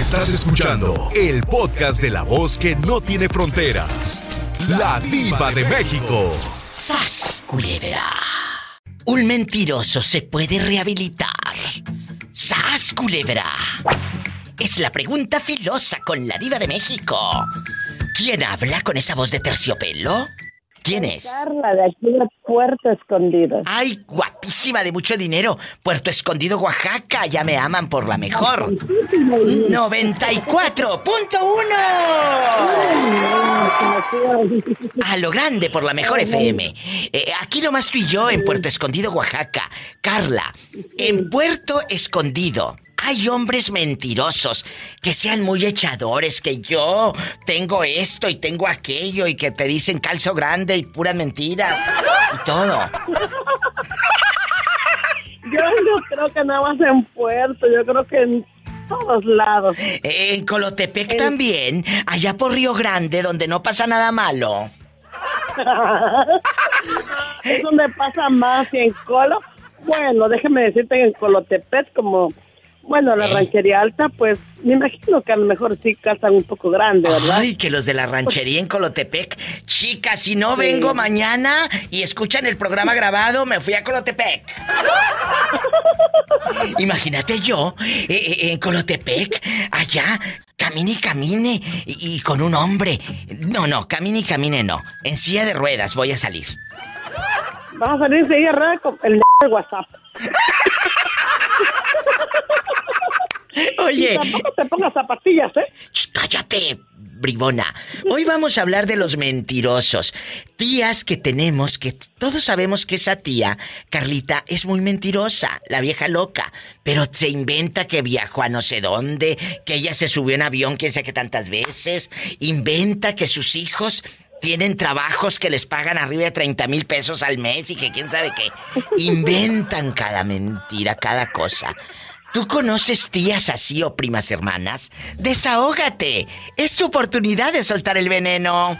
Estás escuchando el podcast de la voz que no tiene fronteras. La diva de México. ¡Sas, culebra! Un mentiroso se puede rehabilitar. ¡Sas, culebra! Es la pregunta filosa con la diva de México. ¿Quién habla con esa voz de terciopelo? ¿Quién es? Carla, de aquí de Puerto Escondido. Ay, guapísima de mucho dinero. Puerto Escondido, Oaxaca. Ya me aman por la mejor. 94.1. A lo grande por la mejor FM. Eh, aquí nomás tú y yo en Puerto Escondido, Oaxaca. Carla, en Puerto Escondido. Hay hombres mentirosos que sean muy echadores, que yo tengo esto y tengo aquello y que te dicen calzo grande y puras mentiras y todo. Yo no creo que nada más en Puerto, yo creo que en todos lados. En Colotepec también, allá por Río Grande, donde no pasa nada malo. es donde pasa más y en Colo. Bueno, déjeme decirte que en Colotepec como bueno, la ranchería alta, pues me imagino que a lo mejor sí casan un poco grande, ¿verdad? Ay, que los de la ranchería en Colotepec. Chicas, si no vengo mañana y escuchan el programa grabado, me fui a Colotepec. Imagínate yo, eh, eh, en Colotepec, allá, camine y camine, y, y con un hombre. No, no, camine y camine no. En silla de ruedas voy a salir. Vamos a salir enseguida rueda con el de WhatsApp. Oye. Y tampoco te pongas zapatillas, ¿eh? Ch, cállate, bribona. Hoy vamos a hablar de los mentirosos. Tías que tenemos que todos sabemos que esa tía, Carlita, es muy mentirosa, la vieja loca. Pero se inventa que viajó a no sé dónde, que ella se subió en avión quién sé qué tantas veces. Inventa que sus hijos tienen trabajos que les pagan arriba de 30 mil pesos al mes y que quién sabe qué. Inventan cada mentira, cada cosa. ¿Tú conoces tías así o primas hermanas? Desahógate. Es tu oportunidad de soltar el veneno.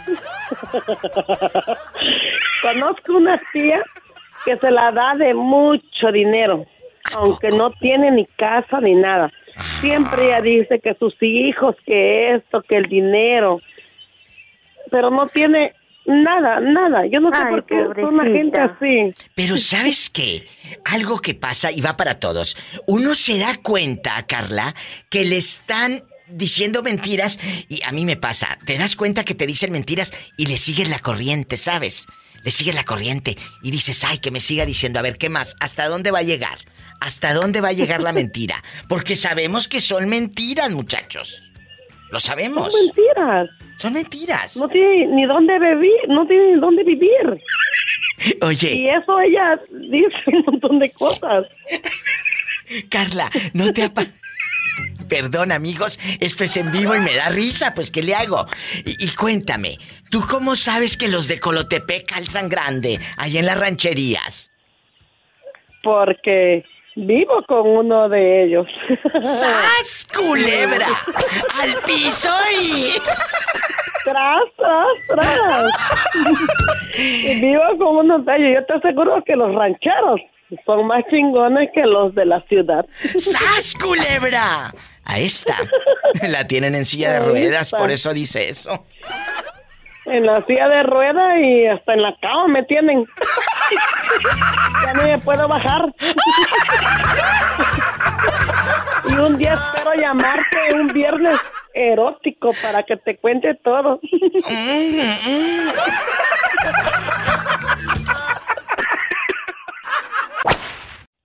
Conozco una tía que se la da de mucho dinero, aunque no tiene ni casa ni nada. Siempre ella dice que sus hijos, que esto, que el dinero, pero no tiene nada, nada. Yo no sé Ay, por qué son una gente así. Pero ¿sabes qué? Algo que pasa y va para todos. Uno se da cuenta, Carla, que le están diciendo mentiras y a mí me pasa. Te das cuenta que te dicen mentiras y le sigues la corriente, ¿sabes? Le sigues la corriente y dices, ay, que me siga diciendo, a ver, ¿qué más? ¿Hasta dónde va a llegar? ¿Hasta dónde va a llegar la mentira? Porque sabemos que son mentiras, muchachos. Lo Son sabemos. mentiras. Son mentiras. No tiene ni dónde vivir, no tiene ni dónde vivir. Oye, Y eso ella dice un montón de cosas. Carla, no te apa... Perdón, amigos, esto es en vivo y me da risa, pues ¿qué le hago? Y, y cuéntame, ¿tú cómo sabes que los de Colotepec calzan grande, ahí en las rancherías? Porque vivo con uno de ellos. ¡Sas, culebra! ¡Al piso y... tras, tras, tras. y vivo con uno de ellos. Yo te aseguro que los rancheros son más chingones que los de la ciudad. ¡Sas, culebra! A esta. La tienen en silla de ruedas, por eso dice eso. En la silla de rueda y hasta en la cama me tienen. Ya ni me puedo bajar. y un día espero llamarte un viernes erótico para que te cuente todo.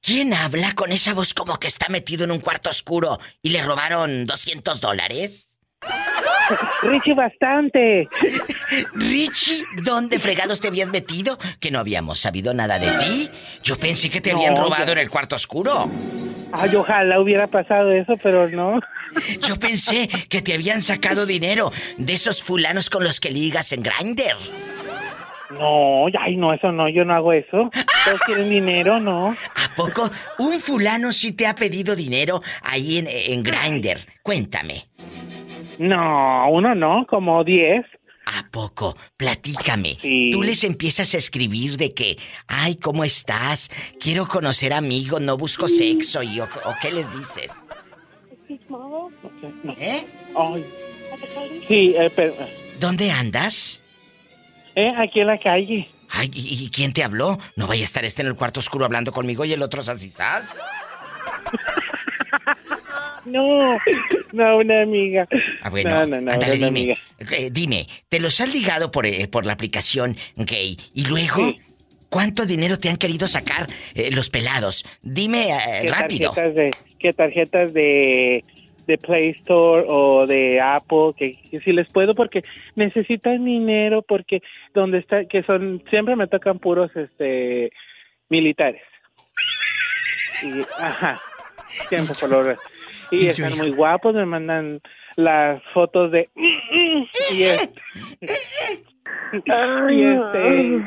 ¿Quién habla con esa voz como que está metido en un cuarto oscuro y le robaron 200 dólares? Richie, bastante. Richie, ¿dónde fregados te habías metido? Que no habíamos sabido nada de ti. Yo pensé que te habían robado ya- en el cuarto oscuro. Ay, ojalá hubiera pasado eso, pero no. Yo pensé que te habían sacado dinero de esos fulanos con los que ligas en Grindr. No, ay, no, eso no, yo no hago eso. Todos quieren dinero, no. ¿A poco un fulano sí te ha pedido dinero ahí en, en Grindr? Cuéntame. No, uno no, como diez. ¿A poco? Platícame. Sí. Tú les empiezas a escribir de que, ay, ¿cómo estás? Quiero conocer amigos, no busco sexo. Y, o, o qué les dices? No. ¿Eh? Ay. Sí, eh, pero, ¿Dónde andas? eh, aquí en la calle. Ay, ¿y, y quién te habló? No vaya a estar este en el cuarto oscuro hablando conmigo y el otro sasizás. No, no, una amiga. Ah, bueno, no, no, no, ándale, dime. amiga. Eh, dime, ¿te los has ligado por, eh, por la aplicación gay? Y luego, Sí. ¿cuánto dinero te han querido sacar eh, los pelados? Dime eh, ¿Qué rápido. tarjetas de, qué tarjetas de, de Play Store o de Apple? Que, que si les puedo porque necesitan dinero porque donde está, que son, siempre me tocan puros, este, militares. Y, ajá, siempre por lo Y están yo- muy guapos, me mandan las fotos de... Y, es- Ay, y este... ay,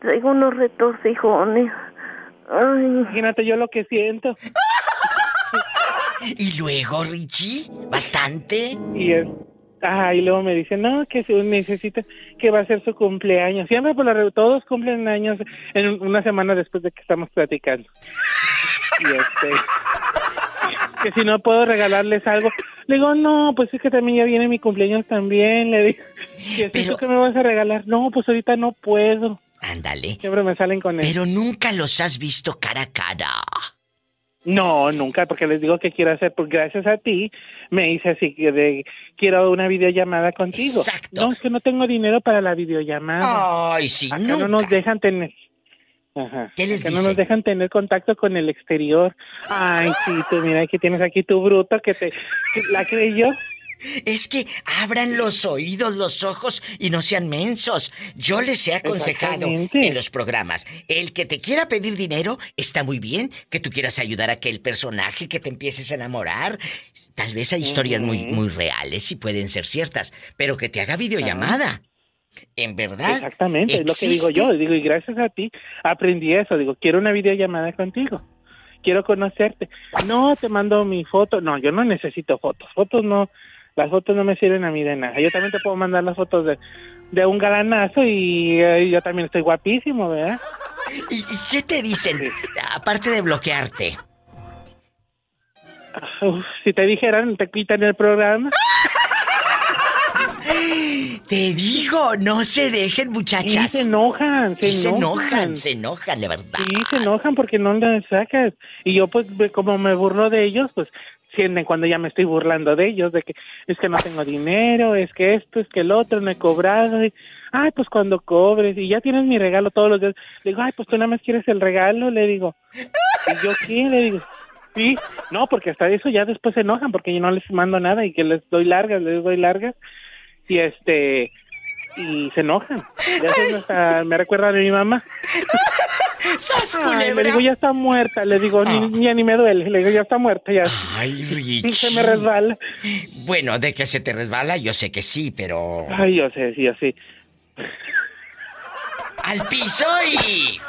traigo unos retorcijones. Ay, Imagínate yo lo que siento. ¿Y luego, Richie? ¿Bastante? Y es, ah, y luego me dicen, no, que se necesita, que va a ser su cumpleaños. Siempre por la re- todos cumplen años en un- una semana después de que estamos platicando. Y este, que si no puedo regalarles algo. Le digo, no, pues es que también ya viene mi cumpleaños también. Le digo, y así, Pero- ¿tú qué me vas a regalar? No, pues ahorita no puedo. Ándale. Siempre me salen con eso. Pero nunca los has visto cara a cara. No, nunca, porque les digo que quiero hacer, pues gracias a ti me hice así que de quiero una videollamada contigo. Exacto. No, es que no tengo dinero para la videollamada. Ay, sí, Acá nunca. no nos dejan tener. Ajá. ¿Qué les Acá no nos dejan tener contacto con el exterior. Ay, sí, tú mira que tienes aquí tu bruto que te que la creyó. Es que abran los oídos, los ojos y no sean mensos. Yo les he aconsejado en los programas, el que te quiera pedir dinero está muy bien, que tú quieras ayudar a aquel personaje, que te empieces a enamorar. Tal vez hay historias muy, muy reales y pueden ser ciertas, pero que te haga videollamada. En verdad. Exactamente, es lo que digo yo. Digo, y gracias a ti aprendí eso. Digo, quiero una videollamada contigo. Quiero conocerte. No, te mando mi foto. No, yo no necesito fotos. Fotos no. Las fotos no me sirven a mí de nada. Yo también te puedo mandar las fotos de, de un galanazo y eh, yo también estoy guapísimo, ¿verdad? ¿Y, y qué te dicen? Aparte de bloquearte. Uf, si te dijeran, te quitan el programa. Te digo, no se dejen, muchachas. se enojan, se, Sí, se enojan. enojan, se enojan, de verdad. Sí, se enojan porque no las sacas. Y yo, pues, como me burlo de ellos, pues, sienten cuando ya me estoy burlando de ellos, de que es que no tengo dinero, es que esto, es que el otro, no he cobrado. Y, ay, pues cuando cobres, y ya tienes mi regalo todos los días. Le digo, ay, pues tú nada más quieres el regalo, le digo. ¿Y yo qué? Le digo. Sí, no, porque hasta eso ya después se enojan porque yo no les mando nada y que les doy largas, les doy largas. Y este, y se enojan. Hasta me recuerdan a mi mamá. ¡Sas, Ay, le digo, ya está muerta. Le digo, ni, ya ni me duele. Le digo, ya está muerta, ya. Ay, Y Richie. se me resbala. Bueno, de que se te resbala, yo sé que sí, pero. Ay, yo sé, sí, yo sí. ¡Al piso y.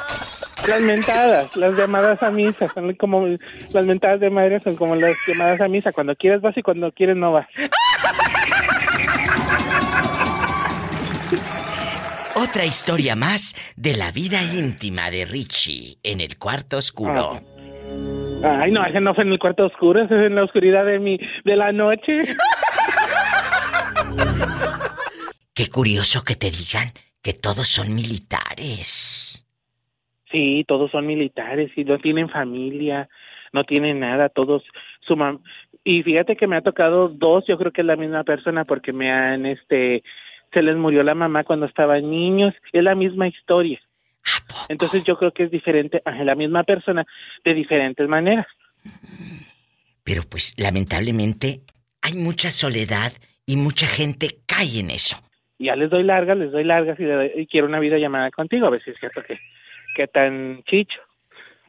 Las mentadas, las llamadas a misa, son como las mentadas de madre son como las llamadas a misa. Cuando quieres vas y cuando quieres no vas. Otra historia más de la vida íntima de Richie en el cuarto oscuro. Ay, no, ese no fue en el cuarto oscuro, ese es en la oscuridad de mi, de la noche. Qué curioso que te digan que todos son militares. Sí, todos son militares y no tienen familia, no tienen nada, todos su mam y fíjate que me ha tocado dos, yo creo que es la misma persona porque me han este se les murió la mamá cuando estaban niños, es la misma historia. ¿A poco? Entonces yo creo que es diferente, la misma persona de diferentes maneras. Pero pues lamentablemente hay mucha soledad y mucha gente cae en eso. Ya les doy largas, les doy largas y, le doy- y quiero una videollamada contigo, a ver si es cierto que, que tan chicho.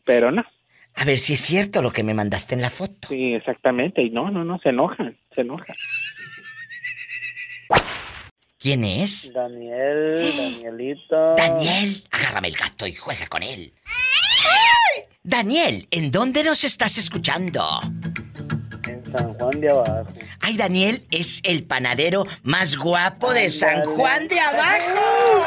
Pero no, A ver si es cierto lo que me mandaste en la foto. sí, exactamente. Y no, no, no, se enojan, se enojan. ¿Quién es? Daniel, Danielito. Daniel, agárrame el gato y juega con él. Daniel, ¿en dónde nos estás escuchando? En San Juan de Abajo. Ay, Daniel es el panadero más guapo de San. Juan de Abajo.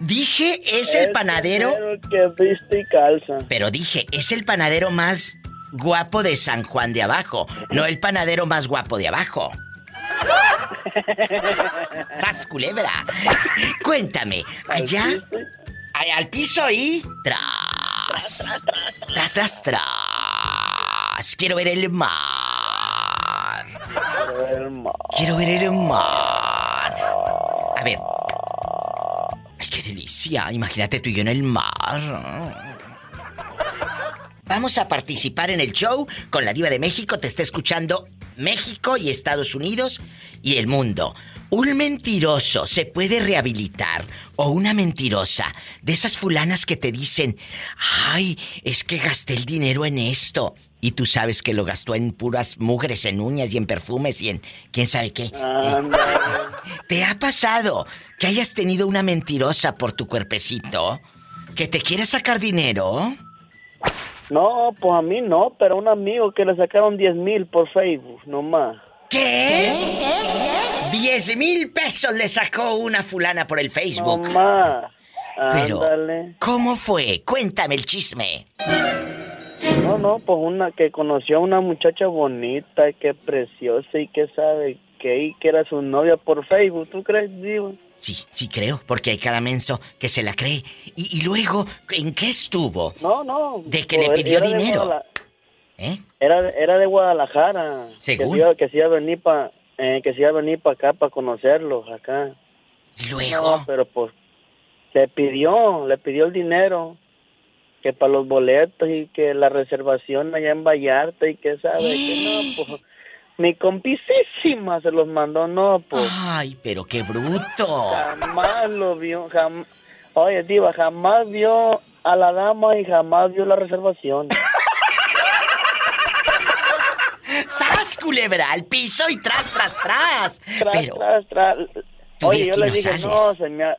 Dije, es el Es panadero, que viste y calza. pero dije, es el panadero más guapo de San Juan de abajo, no el panadero más guapo de abajo. ¡Sas, culebra! Cuéntame, allá, al piso y... Tras, tras, tras, tras. Quiero ver el mar. El mar. Quiero ver el mar. A ver. Ay, qué delicia. Imagínate tú y yo en el mar. Vamos a participar en el show con la diva de México. Te está escuchando México y Estados Unidos y el mundo. ¿Un mentiroso se puede rehabilitar o una mentirosa de esas fulanas que te dicen, ay, es que gasté el dinero en esto? Y tú sabes que lo gastó en puras mugres, en uñas y en perfumes y en quién sabe qué. ¿Te ha pasado que hayas tenido una mentirosa por tu cuerpecito? ¿Que te quiere sacar dinero? No, pues a mí no, pero a un amigo que le sacaron 10 mil por Facebook, nomás. ¿Qué? Diez mil pesos le sacó una fulana por el Facebook. Nomás. Pero, Ándale. ¿cómo fue? Cuéntame el chisme. No, no, pues una que conoció a una muchacha bonita y que preciosa y que sabe que, y que era su novia por Facebook. ¿Tú crees, Diva? Sí, sí creo, porque hay cada menso que se la cree. Y, y luego, ¿en qué estuvo? No, no. De que pues, le pidió era de dinero. Guadala- ¿Eh? Era, era de Guadalajara. Según. Que que se iba a venir para que se iba a venir para acá para conocerlos acá. Y luego, No, pero pues le pidió, le pidió el dinero que para los boletos y que la reservación allá en Vallarta y que sabe que no, pues mi compisísima se los mandó, no, pues ay, pero qué bruto. jamás lo vio, jamás, oye, diva, jamás vio a la dama y jamás vio la reservación. ¡Sas, culebra! Al piso y tras, tras, tras. Tras, Pero, tras, tras. Oye, yo le dije, no, se me ha-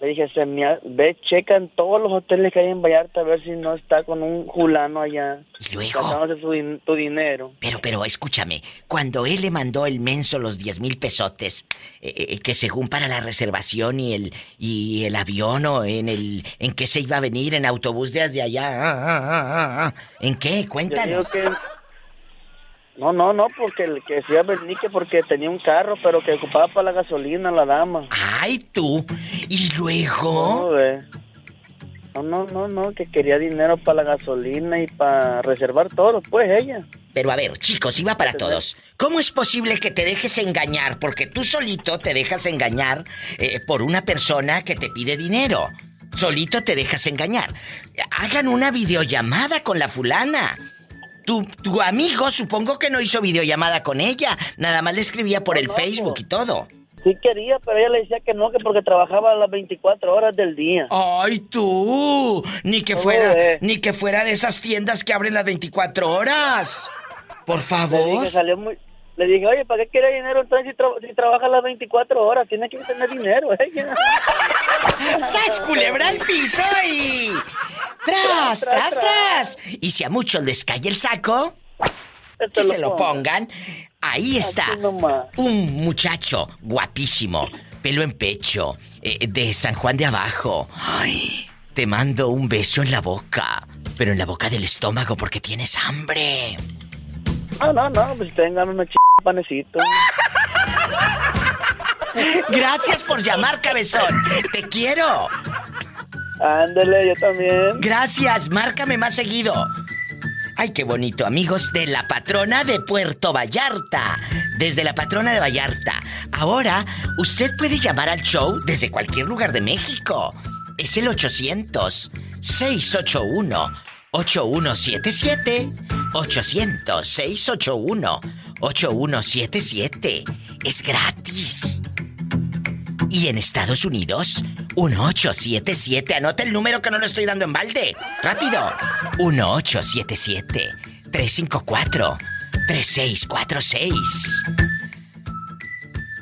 Le dije, se me ha- ve, checa en todos los hoteles que hay en Vallarta a ver si no está con un fulano allá. y luego, su din- tu dinero. Pero, pero, escúchame, cuando él le mandó el menso los 10 mil pesotes, eh, eh, que según para la reservación y el, y el avión o en el, en qué se iba a venir, en autobús desde allá, ah, ah, ah. ¿en qué? Yo digo Cuéntanos. que... No, no, no, porque el que iba a venir que porque tenía un carro, pero que ocupaba para la gasolina la dama. Ay, tú. Y luego, no, no, no, no, que quería dinero para la gasolina y para reservar todo, pues ella. pero a ver, chicos, iba para todos. ¿Cómo es posible que te dejes engañar? Porque tú solito te dejas engañar eh, por una persona que te pide dinero. Solito te dejas engañar. Hagan una videollamada con la fulana. Tu, tu amigo supongo que no hizo videollamada con ella. Nada más le escribía por el no, Facebook y todo. Sí quería, pero ella le decía que no, que porque trabajaba las 24 horas del día. ¡Ay, tú! Ni que ¿Cómo fuera, ves? ni que fuera de esas tiendas que abren las 24 horas. Por Le favor. dije, salió muy... Le dije, oye, ¿para qué quiere dinero entonces si, tra- si trabaja las 24 horas? Tiene que tener dinero, ella. ¡Sas, culebra al piso y... ¡Tras, tras, tras! Y si a muchos les cae el saco, que se lo pongan. Ahí está. Un muchacho guapísimo, pelo en pecho, eh, de San Juan de Abajo. Ay, te mando un beso en la boca, pero en la boca del estómago porque tienes hambre. No, no, no, pues tengan una ch... panecito. Gracias por llamar, cabezón. Te quiero. Ándale, yo también. Gracias, márcame más seguido. Ay, qué bonito, amigos de la patrona de Puerto Vallarta. Desde la patrona de Vallarta. Ahora, usted puede llamar al show desde cualquier lugar de México. Es el 800-681-8177. 800-681-8177. Es gratis. Y en Estados Unidos, 1877. Anota el número que no lo estoy dando en balde. Rápido. 1877-354-3646.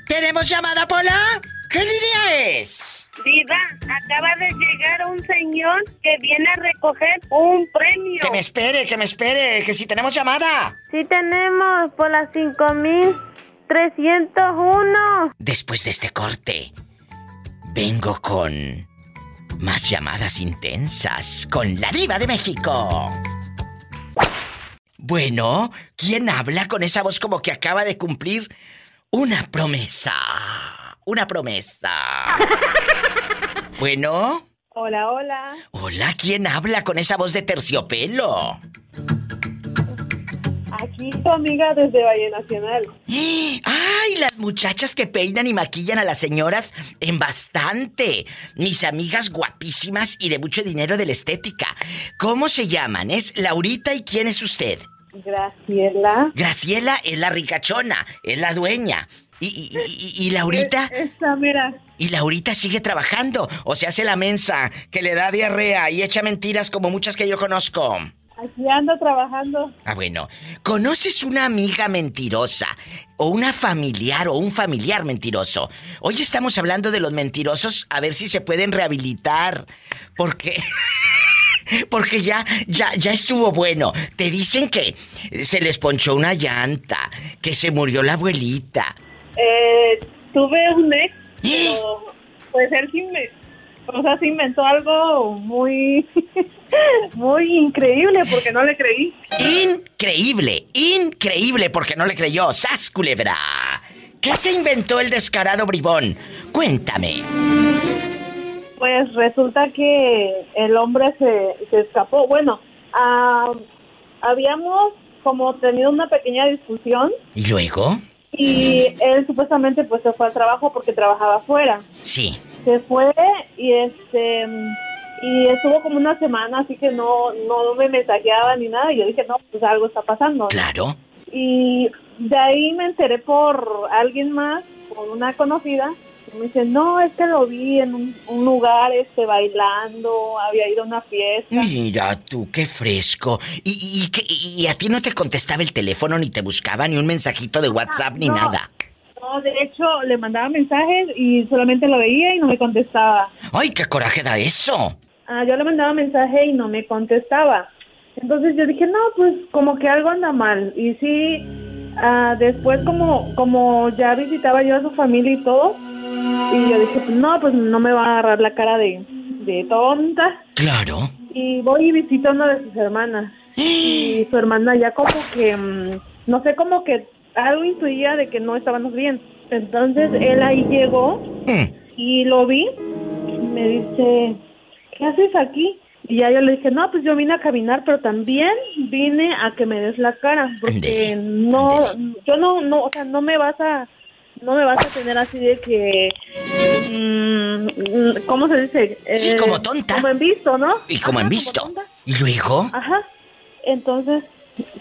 ¿Tenemos llamada, Pola? ¿Qué línea es? Diva, acaba de llegar un señor que viene a recoger un premio. Que me espere, que me espere, que si tenemos llamada. Sí tenemos por las 5301. Después de este corte, vengo con más llamadas intensas con la diva de México. Bueno, ¿quién habla con esa voz como que acaba de cumplir una promesa? Una promesa. Bueno. Hola, hola. Hola, ¿quién habla con esa voz de terciopelo? Aquí tu amiga desde Valle Nacional. ¡Ay! Las muchachas que peinan y maquillan a las señoras en bastante. Mis amigas guapísimas y de mucho dinero de la estética. ¿Cómo se llaman? Es Laurita y quién es usted? Graciela. Graciela es la ricachona, es la dueña. Y, y, y, y Laurita. Esta, mira. Y Laurita sigue trabajando. O se hace la mensa, que le da diarrea y echa mentiras como muchas que yo conozco. Aquí ando trabajando. Ah, bueno. ¿Conoces una amiga mentirosa? O una familiar o un familiar mentiroso. Hoy estamos hablando de los mentirosos, a ver si se pueden rehabilitar. Porque. Porque ya, ya, ya estuvo bueno. Te dicen que se les ponchó una llanta, que se murió la abuelita. Eh, tuve un ex, pero pues él sí me, o sea, se inventó algo muy, muy increíble porque no le creí. Increíble, increíble porque no le creyó. ¡Sas, culebra! ¿Qué se inventó el descarado bribón? Cuéntame. Pues resulta que el hombre se, se escapó. Bueno, ah, habíamos como tenido una pequeña discusión. ¿Y luego? Y él supuestamente pues se fue al trabajo porque trabajaba afuera. Sí. Se fue y este y estuvo como una semana así que no no me mensajeaba ni nada y yo dije, "No, pues algo está pasando." Claro. Y de ahí me enteré por alguien más, por una conocida, me dice, no, es que lo vi en un, un, lugar este bailando, había ido a una fiesta. Mira tú, qué fresco. ¿Y, y, y, y a ti no te contestaba el teléfono, ni te buscaba, ni un mensajito de WhatsApp, Ah, ni no. nada? No, de hecho, le mandaba mensajes y solamente lo veía y no me contestaba. ¡Ay, qué coraje da eso! Ah, yo le mandaba mensaje y no me contestaba. Entonces yo dije, no, pues como que algo anda mal. Y sí, ah, después como, como ya visitaba yo a su familia y todo, y yo dije, pues no, pues no me va a agarrar la cara de, de tonta. Claro. Y voy y visito a una de sus hermanas. Y su hermana ya como que, mm, no sé, como que algo intuía de que no estábamos bien. Entonces él ahí llegó y lo vi. Y me dice, ¿qué haces aquí? Y ya yo le dije, no, pues yo vine a caminar, pero también vine a que me des la cara, porque no, yo no, no, o sea, no me vas a, no me vas a tener así de que, mm, ¿cómo se dice? Sí, Eh, como tonta. Como en visto, ¿no? Y como Ajá, en visto. ¿Y luego? Ajá. Entonces,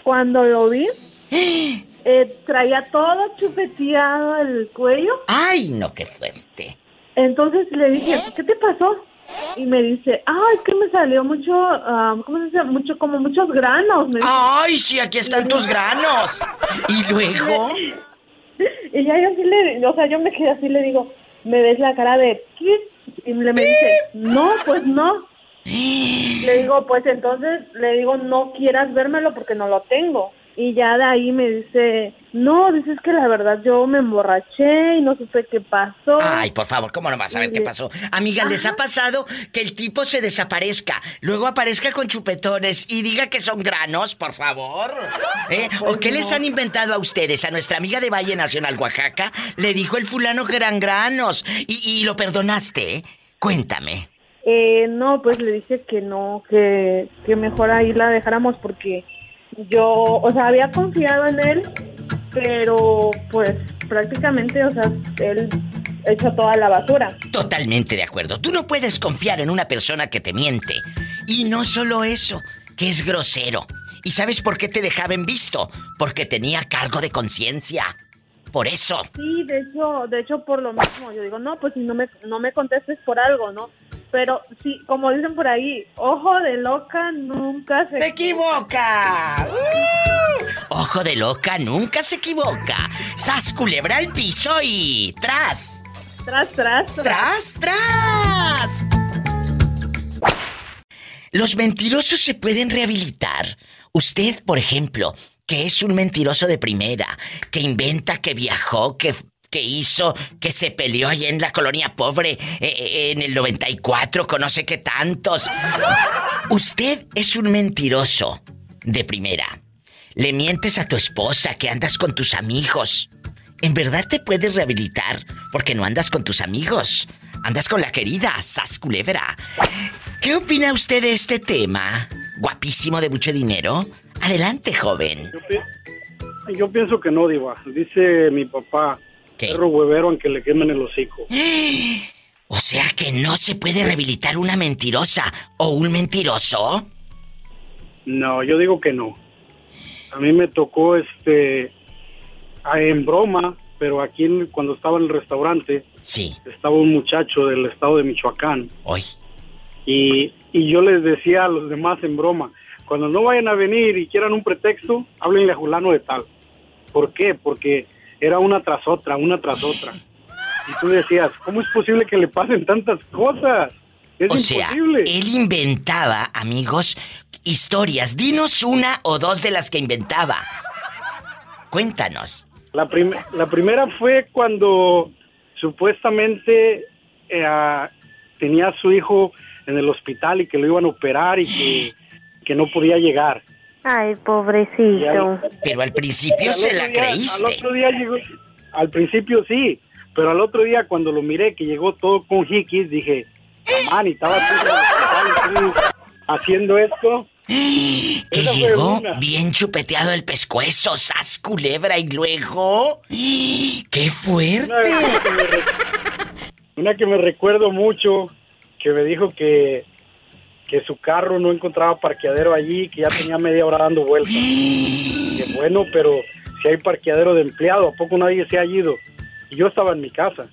cuando lo vi, eh, traía todo chupeteado el cuello. ¡Ay, no, qué fuerte! Entonces le dije, ¿qué te pasó? Y me dice, ay, es que me salió mucho, ah, ¿cómo se dice? Mucho, como muchos granos. Me. ¡Ay, sí, aquí están tus granos! ¿Y luego? Y ya yo así le, o sea, yo me quedé así, le digo, me ves la cara de ¿qué? Y le me dice, no, pues no. Le digo, pues entonces, le digo, no quieras vérmelo porque no lo tengo. Y ya de ahí me dice, no, dices que la verdad yo me emborraché y no supe qué pasó. Ay, por favor, ¿cómo no vas a ver qué pasó? Amiga, ¿les ha pasado que el tipo se desaparezca, luego aparezca con chupetones y diga que son granos, por favor? ¿Eh? ¿O qué les han inventado a ustedes? A nuestra amiga de Valle Nacional, Oaxaca, le dijo el fulano que eran granos y, y lo perdonaste, ¿eh? Cuéntame. Eh, no, pues le dije que no, que, que mejor ahí la dejáramos porque yo, o sea, había confiado en él, pero pues prácticamente, o sea, él echó toda la basura. Totalmente de acuerdo. Tú no puedes confiar en una persona que te miente. Y no solo eso, que es grosero. ¿Y sabes por qué te dejaba en visto? Porque tenía cargo de conciencia. Por eso. Sí, de hecho, de hecho por lo mismo, yo digo, no, pues si no me, no me contestes por algo, ¿no? Pero sí, como dicen por ahí, ojo de loca nunca se... ¡Se equivoca! Ojo de loca nunca se equivoca. Sas culebra al piso y tras. Tras, tras, tras. Tras, Los mentirosos se pueden rehabilitar. Usted, por ejemplo, que es un mentiroso de primera, que inventa que viajó, que que hizo, que se peleó allá en la colonia pobre eh, eh, en el 94, conoce que tantos. Usted es un mentiroso de primera. le mientes a tu esposa que andas con tus amigos, ¿en verdad te puedes rehabilitar? Porque no andas con tus amigos. Andas con la querida Sas Culebra. ¿Qué opina usted de este tema? Guapísimo de mucho dinero. Adelante, joven. Yo, pienso que no, Diva. Dice mi papá, ¿Qué? perro huevero aunque le quemen el hocico. O sea que no se puede rehabilitar una mentirosa o un mentiroso. No, yo digo que no. A mí me tocó este en broma, pero aquí cuando estaba en el restaurante Sí, estaba un muchacho del estado de Michoacán hoy. y, y yo les decía a los demás en broma, cuando no vayan a venir y quieran un pretexto, háblenle a Julano de tal. ¿Por qué? Porque era una tras otra, una tras otra. Y tú decías, ¿cómo es posible que le pasen tantas cosas? Es O sea, imposible. él inventaba, amigos, historias. Dinos una o dos de las que inventaba. Cuéntanos. La, prim- la primera fue cuando supuestamente eh, tenía a su hijo en el hospital y que lo iban a operar y que, que no podía llegar. Ay, pobrecito. Pero al principio al se la día- creíste. Al otro día llegó, al principio sí, pero al otro día cuando lo miré que llegó todo con jiquis, dije, man, y estaba tú haciendo esto. Que Esa llegó una. bien chupeteado el pescuezo, sas culebra y luego. ¡Qué fuerte! Una, una que me re- una que me recuerdo mucho, que me dijo que, que su carro no encontraba parqueadero allí, que ya tenía media hora dando vueltas. Que bueno, pero si hay parqueadero de empleado, ¿a poco nadie se ha ido? Y yo estaba en mi casa.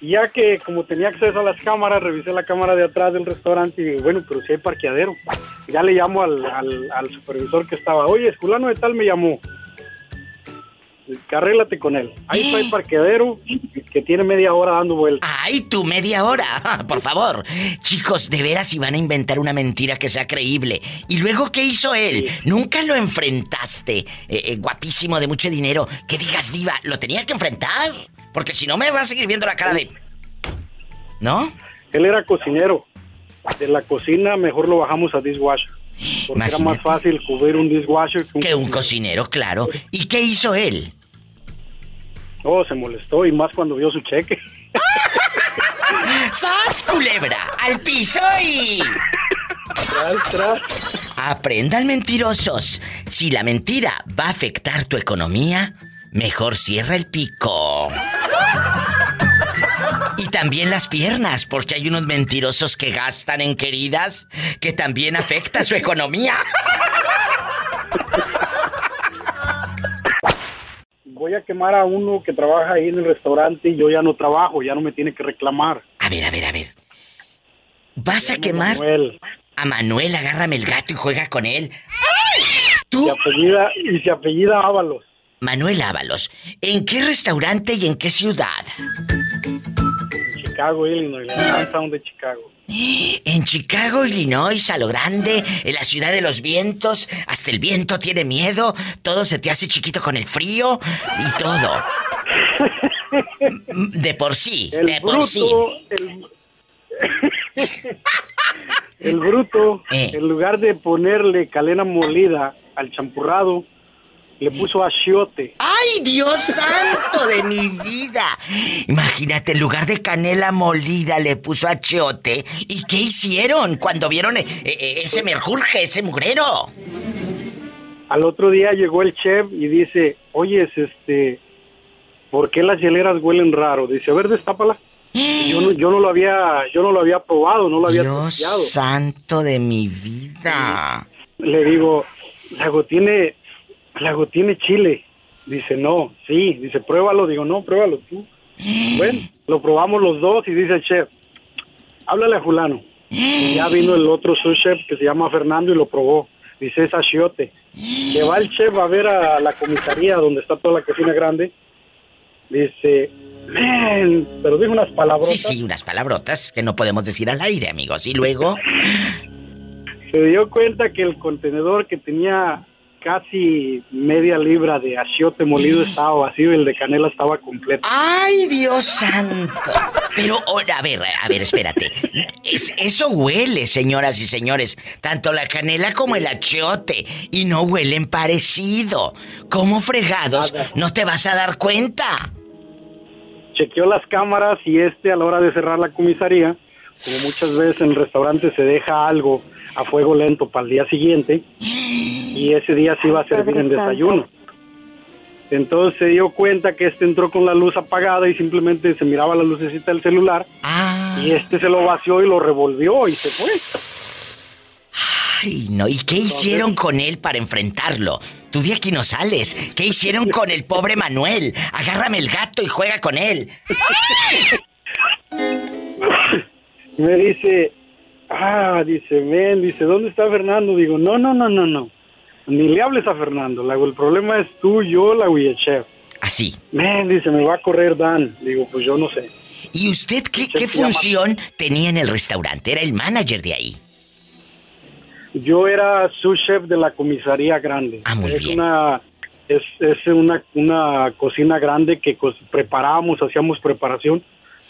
Y ya que como tenía acceso a las cámaras, revisé la cámara de atrás del restaurante y digo, bueno, pero si hay parqueadero. Ya le llamo al, al, al supervisor que estaba, oye, fulano de tal me llamó. Arréglate con él. Ahí está el parqueadero que tiene media hora dando vueltas. ¡Ay, tú media hora! Por favor. Chicos, de veras si van a inventar una mentira que sea creíble. ¿Y luego qué hizo él? Nunca lo enfrentaste. Eh, eh, guapísimo, de mucho dinero. Que digas, diva, lo tenía que enfrentar. Porque si no me va a seguir viendo la cara de... ¿No? Él era cocinero. De la cocina mejor lo bajamos a dishwasher. Porque era más fácil cubrir un dishwasher que un, Que un cocinero, claro. ¿Y qué hizo él? Oh, se molestó y más cuando vio su cheque. ¡Sas, culebra! ¡Al piso y... Aprendan mentirosos. Si la mentira va a afectar tu economía, mejor cierra el pico. También las piernas, porque hay unos mentirosos que gastan en queridas que también afecta su economía. Voy a quemar a uno que trabaja ahí en el restaurante y yo ya no trabajo, ya no me tiene que reclamar. A ver, a ver, a ver. ¿Vas a Se quemar Manuel. a Manuel? Agárrame el gato y juega con él. Se Tú, apellida, y se apellida Ábalos. Manuel Ábalos, ¿en qué restaurante y en qué ciudad? Chicago, Illinois, en Downtown de Chicago. En Chicago, Illinois, a lo grande, en la ciudad de los vientos, hasta el viento tiene miedo, todo se te hace chiquito con el frío y todo. De por sí, El de por sí. el, el bruto, Eh. en lugar de ponerle calena molida al champurrado, le puso achiote. ¡Ay, Dios santo de mi vida! Imagínate, en lugar de canela molida le puso achiote. ¿Y qué hicieron cuando vieron eh, eh, ese merjurje, ese mugrero? Al otro día llegó el chef y dice, oye, este, ¿por qué las hieleras huelen raro? Dice, a ver, destápala. Yo no, yo no lo había, yo no lo había probado, no lo había Dios testeado. santo de mi vida. Le digo, Lago, tiene, Lago, tiene chile. Dice, no, sí. Dice, pruébalo. Digo, no, pruébalo tú. bueno, lo probamos los dos y dice el chef, háblale a fulano. Y ya vino el otro sous chef que se llama Fernando y lo probó. Dice, es achiote. Que va el chef a ver a la comisaría donde está toda la cocina grande. Dice, man, pero dijo unas palabras. Sí, sí, unas palabrotas que no podemos decir al aire, amigos. Y luego, se dio cuenta que el contenedor que tenía casi media libra de achiote molido estaba vacío y el de canela estaba completo. ¡Ay, Dios santo! Pero, oh, a ver, a ver, espérate. Es- eso huele, señoras y señores. Tanto la canela como el achiote. Y no huelen parecido. ¿Cómo fregados? ¿No te vas a dar cuenta? Chequeó las cámaras y este a la hora de cerrar la comisaría, como muchas veces en el restaurante se deja algo a fuego lento para el día siguiente y ese día se iba a servir en desayuno. Entonces se dio cuenta que este entró con la luz apagada y simplemente se miraba la lucecita del celular y este se lo vació y lo revolvió y se fue. Ay, no. ¿Y qué hicieron con él para enfrentarlo? Tú de aquí no sales. ¿Qué hicieron con el pobre Manuel? Agárrame el gato y juega con él. Me dice, ah, dice, men, dice, ¿dónde está Fernando? Digo, no, no, no, no, no. Ni le hables a Fernando. Le hago, el problema es tú, yo, la chef. Así. Men, dice, me va a correr Dan. Digo, pues yo no sé. ¿Y usted qué, función tenía en el restaurante? Era el manager de ahí. Yo era su chef de la comisaría grande. Ah, muy es bien. Una, es, es una, una cocina grande que preparábamos, hacíamos preparación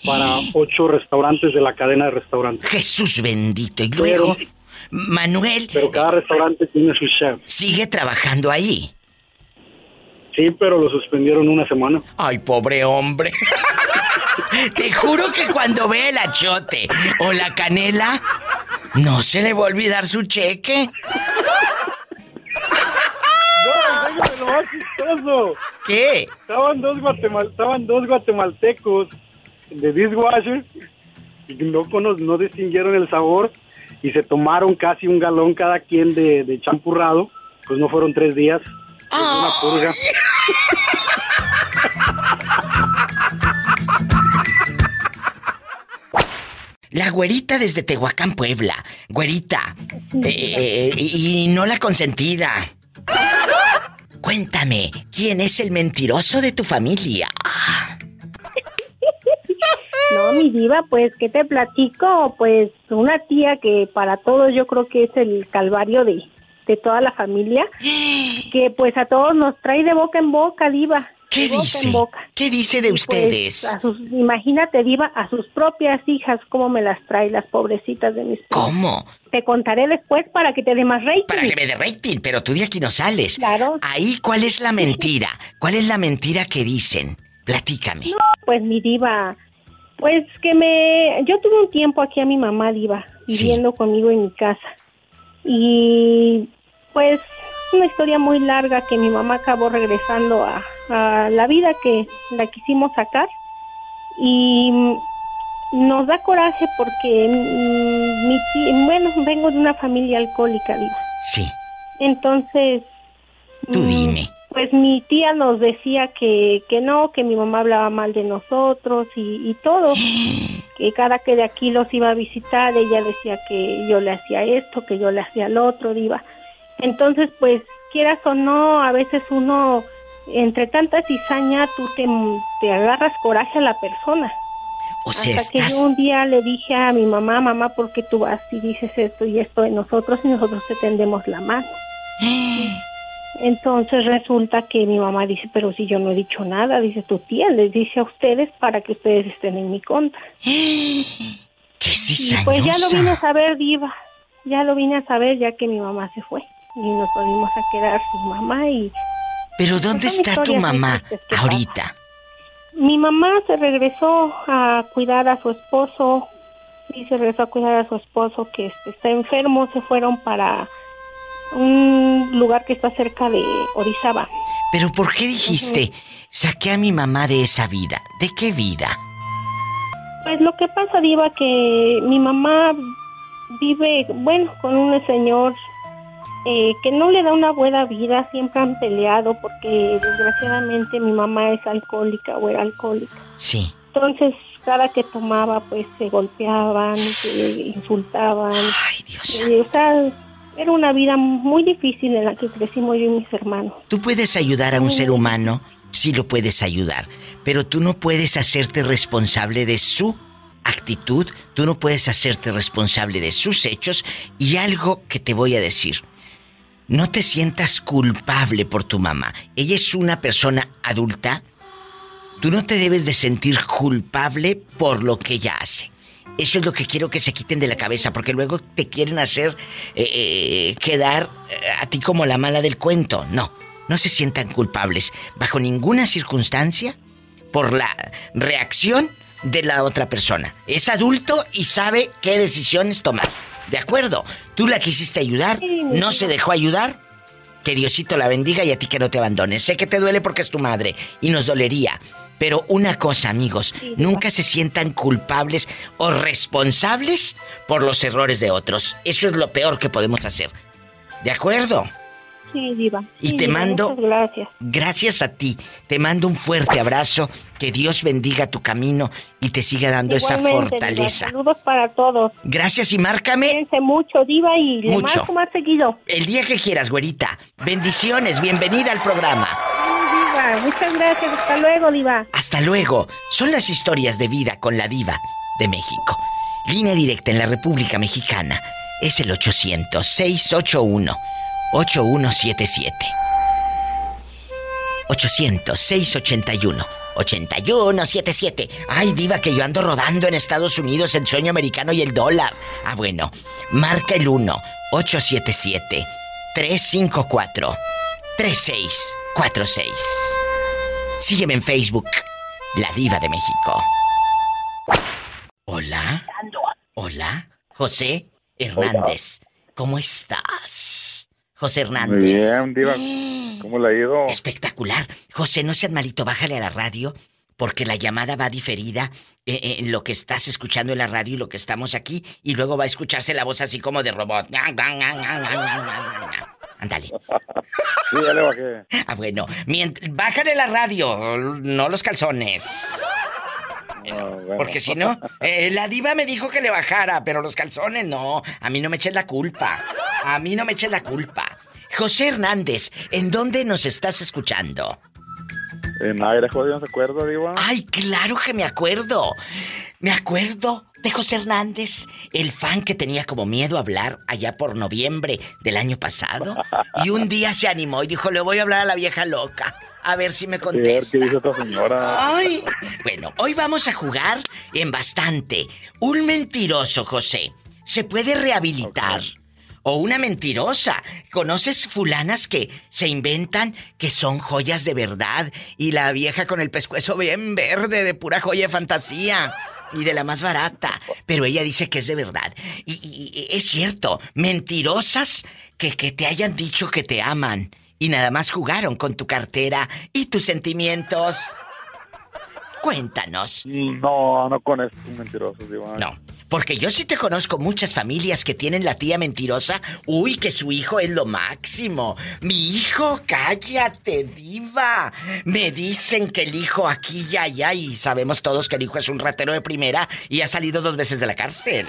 para ocho restaurantes de la cadena de restaurantes. Jesús bendito. Y luego, Manuel Pero cada restaurante tiene su chef. sigue trabajando ahí. Sí, pero lo suspendieron una semana. Ay, pobre hombre. Te juro que cuando ve el achote o la canela, no se le va a olvidar su cheque. No, lo más chistoso. ¿Qué? Estaban dos, guatemal estaban dos guatemaltecos de dishwasher y no, no distinguieron el sabor y se tomaron casi un galón cada quien de, de champurrado. Pues no fueron tres días. Es una purga. La güerita desde Tehuacán, Puebla. Güerita. Eh, eh, y no la consentida. Cuéntame, ¿quién es el mentiroso de tu familia? No, mi diva, pues, ¿qué te platico? Pues una tía que para todos yo creo que es el calvario de, de toda la familia, que pues a todos nos trae de boca en boca, diva. ¿Qué boca dice? en boca. ¿Qué dice de Y, pues, ustedes? a sus, imagínate, diva, a sus propias hijas, cómo me las trae las pobrecitas de mis. ¿Cómo? Te contaré después para que te dé más rating. Para que me dé rating, pero tú de aquí no sales. Claro. Ahí, ¿cuál es la mentira? ¿Cuál es la mentira que dicen? Platícame. No, pues mi diva, pues que me... Yo tuve un tiempo aquí a mi mamá diva, viviendo conmigo en mi casa. Y pues una historia muy larga que mi mamá acabó regresando a, a la vida que la quisimos sacar. Y nos da coraje porque mm, mi bueno, vengo de una familia alcohólica, diva. Sí. Entonces, Tú mm, dime. Pues mi tía nos decía que, que no, que mi mamá hablaba mal de nosotros y, y todo. que cada que de aquí los iba a visitar, ella decía que yo le hacía esto, que yo le hacía lo otro, diva. Entonces, pues, quieras o no, a veces uno, entre tanta cizaña, tú te, te agarras coraje a la persona. O sea, Hasta que yo un día le dije a mi mamá, mamá, ¿por qué tú vas y dices esto y esto de nosotros y nosotros te tendemos la mano? Entonces resulta que mi mamá dice, pero si yo no he dicho nada, dice tu tía, les dice a ustedes para que ustedes estén en mi contra. ¡Qué Y pues ya lo vine a saber, diva, ya lo vine a saber ya que mi mamá se fue y nos volvimos a quedar sin mamá y Pero ¿dónde Son está tu mamá que ahorita? Mi mamá se regresó a cuidar a su esposo y se regresó a cuidar a su esposo que este, está enfermo. Se fueron para un lugar que está cerca de Orizaba. Pero ¿por qué dijiste, saqué a mi mamá de esa vida? ¿De qué vida? Pues lo que pasa, Diva, que mi mamá vive, bueno, con un señor eh, que no le da una buena vida, siempre han peleado porque desgraciadamente mi mamá es alcohólica o era alcohólica. Sí. Entonces, cada que tomaba, pues se golpeaban, se insultaban. Ay, Dios. o sea, era una vida muy difícil en la que crecimos yo y mis hermanos. Tú puedes ayudar a un ser humano, sí lo puedes ayudar, pero tú no puedes hacerte responsable de su actitud, tú no puedes hacerte responsable de sus hechos y algo que te voy a decir. no te sientas culpable por tu mamá. Ella es una persona adulta. Tú no te debes de sentir culpable por lo que ella hace. Eso es lo que quiero que se quiten de la cabeza, porque luego te quieren hacer eh, eh, quedar eh, a ti como la mala del cuento. No, no se sientan culpables bajo ninguna circunstancia por la reacción de la otra persona. Es adulto y sabe qué decisiones tomar. ¿De acuerdo? Tú la quisiste ayudar, no se dejó ayudar. Que Diosito la bendiga y a ti que no te abandones. Sé que te duele porque es tu madre y nos dolería. Pero una cosa, amigos, nunca se sientan culpables o responsables por los errores de otros. Eso es lo peor que podemos hacer. ¿De acuerdo? Sí, Diva. Y Sí, te Diva, mando. gracias. Gracias a ti. Te mando un fuerte abrazo. Que Dios bendiga tu camino y te siga dando esa Diva, fortaleza. saludos para todos. Gracias y márcame Cuídense mucho, Diva, y le Mucho. marco más seguido. el día que quieras, güerita. Bendiciones, bienvenida al programa. Muchas gracias. Hasta luego, Diva. Hasta luego. Son las historias de vida con la diva de México. Línea directa en la República Mexicana es el 800-681-8177. 800-681-8177. Ay, diva, que yo ando rodando en Estados Unidos el sueño americano y el dólar. Ah, bueno. Marca el 1-877-354-3646. Sígueme en Facebook, La Diva de México. Hola. Hola, José Hernández. ¿Cómo estás? José Hernández. Muy bien, Diva. ¿Cómo le ha ido? Espectacular. José, no seas malito, bájale a la radio porque la llamada va diferida eh, eh, en lo que estás escuchando en la radio y lo que estamos aquí y luego va a escucharse la voz así como de robot. Ándale. Sí, ya le bajé. Ah, bueno, mient- bájale la radio, no los calzones. Bueno. Porque si no, eh, la diva me dijo que le bajara, pero los calzones no. A mí no me eches la culpa. A mí no me eches la culpa. José Hernández, ¿en dónde nos estás escuchando? En aire, joder, ¿no se acuerda, Diva? Ay, claro que me acuerdo. Me acuerdo de José Hernández, el fan que tenía como miedo a hablar allá por noviembre del año pasado. Y un día se animó y dijo, le voy a hablar a la vieja loca. A ver si me Sí, a ver contesta. qué dice esta señora. Ay. Bueno, hoy vamos a jugar en bastante. Un mentiroso, José, ¿se puede rehabilitar? O una mentirosa. ¿Conoces fulanas que se inventan que son joyas de verdad y la vieja con el pescuezo bien verde de pura joya de fantasía? Y de la más barata. Pero ella dice que es de verdad. Y, y- y es cierto, mentirosas que, que te hayan dicho que te aman y nada más jugaron con tu cartera y tus sentimientos. Cuéntanos. No, no con estos mentirosos, Diva. No, porque yo sí te conozco muchas familias que tienen la tía mentirosa. Uy, que su hijo es lo máximo. Mi hijo, cállate, diva. Me dicen que el hijo aquí y allá y sabemos todos que el hijo es un ratero de primera y ha salido dos veces de la cárcel.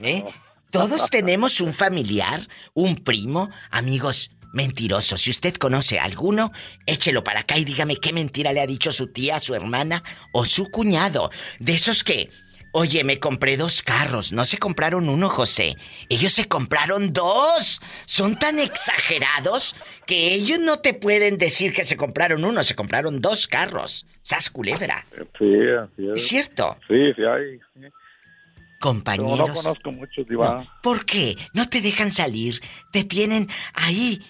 ¿Eh? Todos tenemos un familiar, un primo, amigos. Mentirosos. Si usted conoce a alguno, échelo para acá y dígame qué mentira le ha dicho su tía, su hermana o su cuñado. De esos que, oye, me compré dos carros. No se compraron uno, José. Ellos se compraron dos. Son tan exagerados que ellos no te pueden decir que se compraron uno, se compraron dos carros. Sas culebra. Sí, así es. ¿Es cierto? Sí, sí hay. sí. Compañeros. no conozco muchos, Diva. No, ¿Por qué? No te dejan salir. Te tienen ahí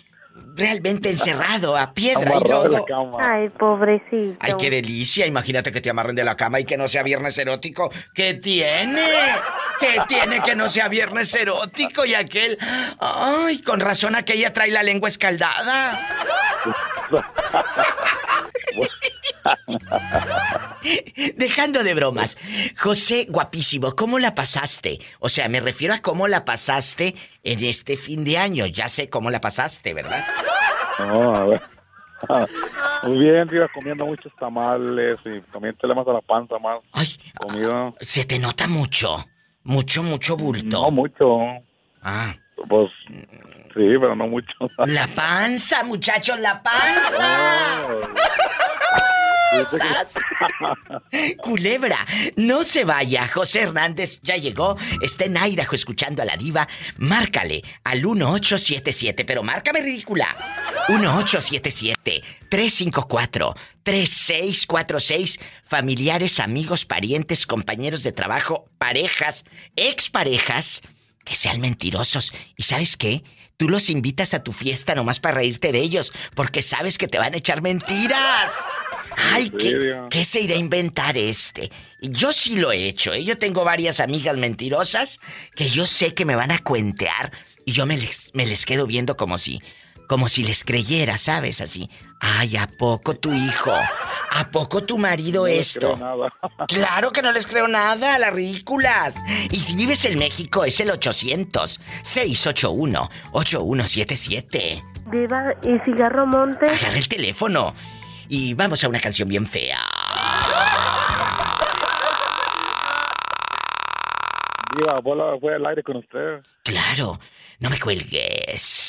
realmente encerrado a piedra y cama. Ay, pobrecito. Ay, qué delicia. Imagínate que te amarren de la cama y que no sea viernes erótico. ¿Qué tiene? ¿Qué tiene que no sea viernes erótico? Y aquel. Ay, con razón aquella trae la lengua escaldada. Dejando de bromas. José, guapísimo, ¿cómo la pasaste? O sea, me refiero a cómo la pasaste en este fin de año. Ya sé cómo la pasaste, ¿verdad? No, a ver. Muy bien, Diva, comiendo muchos tamales y también te le más a la panza más Ay, comida. se te nota mucho. Mucho, mucho bulto. No mucho. Ah. Pues sí, pero no mucho. La panza, muchachos, la panza. ¡Sas! Culebra, no se vaya. José Hernández ya llegó. Está en Idaho escuchando a la diva. Márcale al 1877, pero márcame ridícula. 1877-354-3646. Familiares, amigos, parientes, compañeros de trabajo, parejas, exparejas, que sean mentirosos. ¿Y sabes qué? Tú los invitas a tu fiesta nomás para reírte de ellos, porque sabes que te van a echar mentiras. Ay, ¿qué, ¿qué, se irá a inventar este? Yo sí lo he hecho, ¿eh? Yo tengo varias amigas mentirosas que yo sé que me van a cuentear y yo me les, me les quedo viendo como si, como si les creyera, ¿sabes? Así. Ay, ¿a poco tu hijo? ¿A poco tu marido No les esto? creo nada. Claro que no les creo nada, a las ridículas. Y si vives en México es el 800-681-8177. Diva, ¿y cigarro monte? Agarra el teléfono y vamos a una canción bien fea. Diva, bola fue al aire con usted. Claro, no me cuelgues.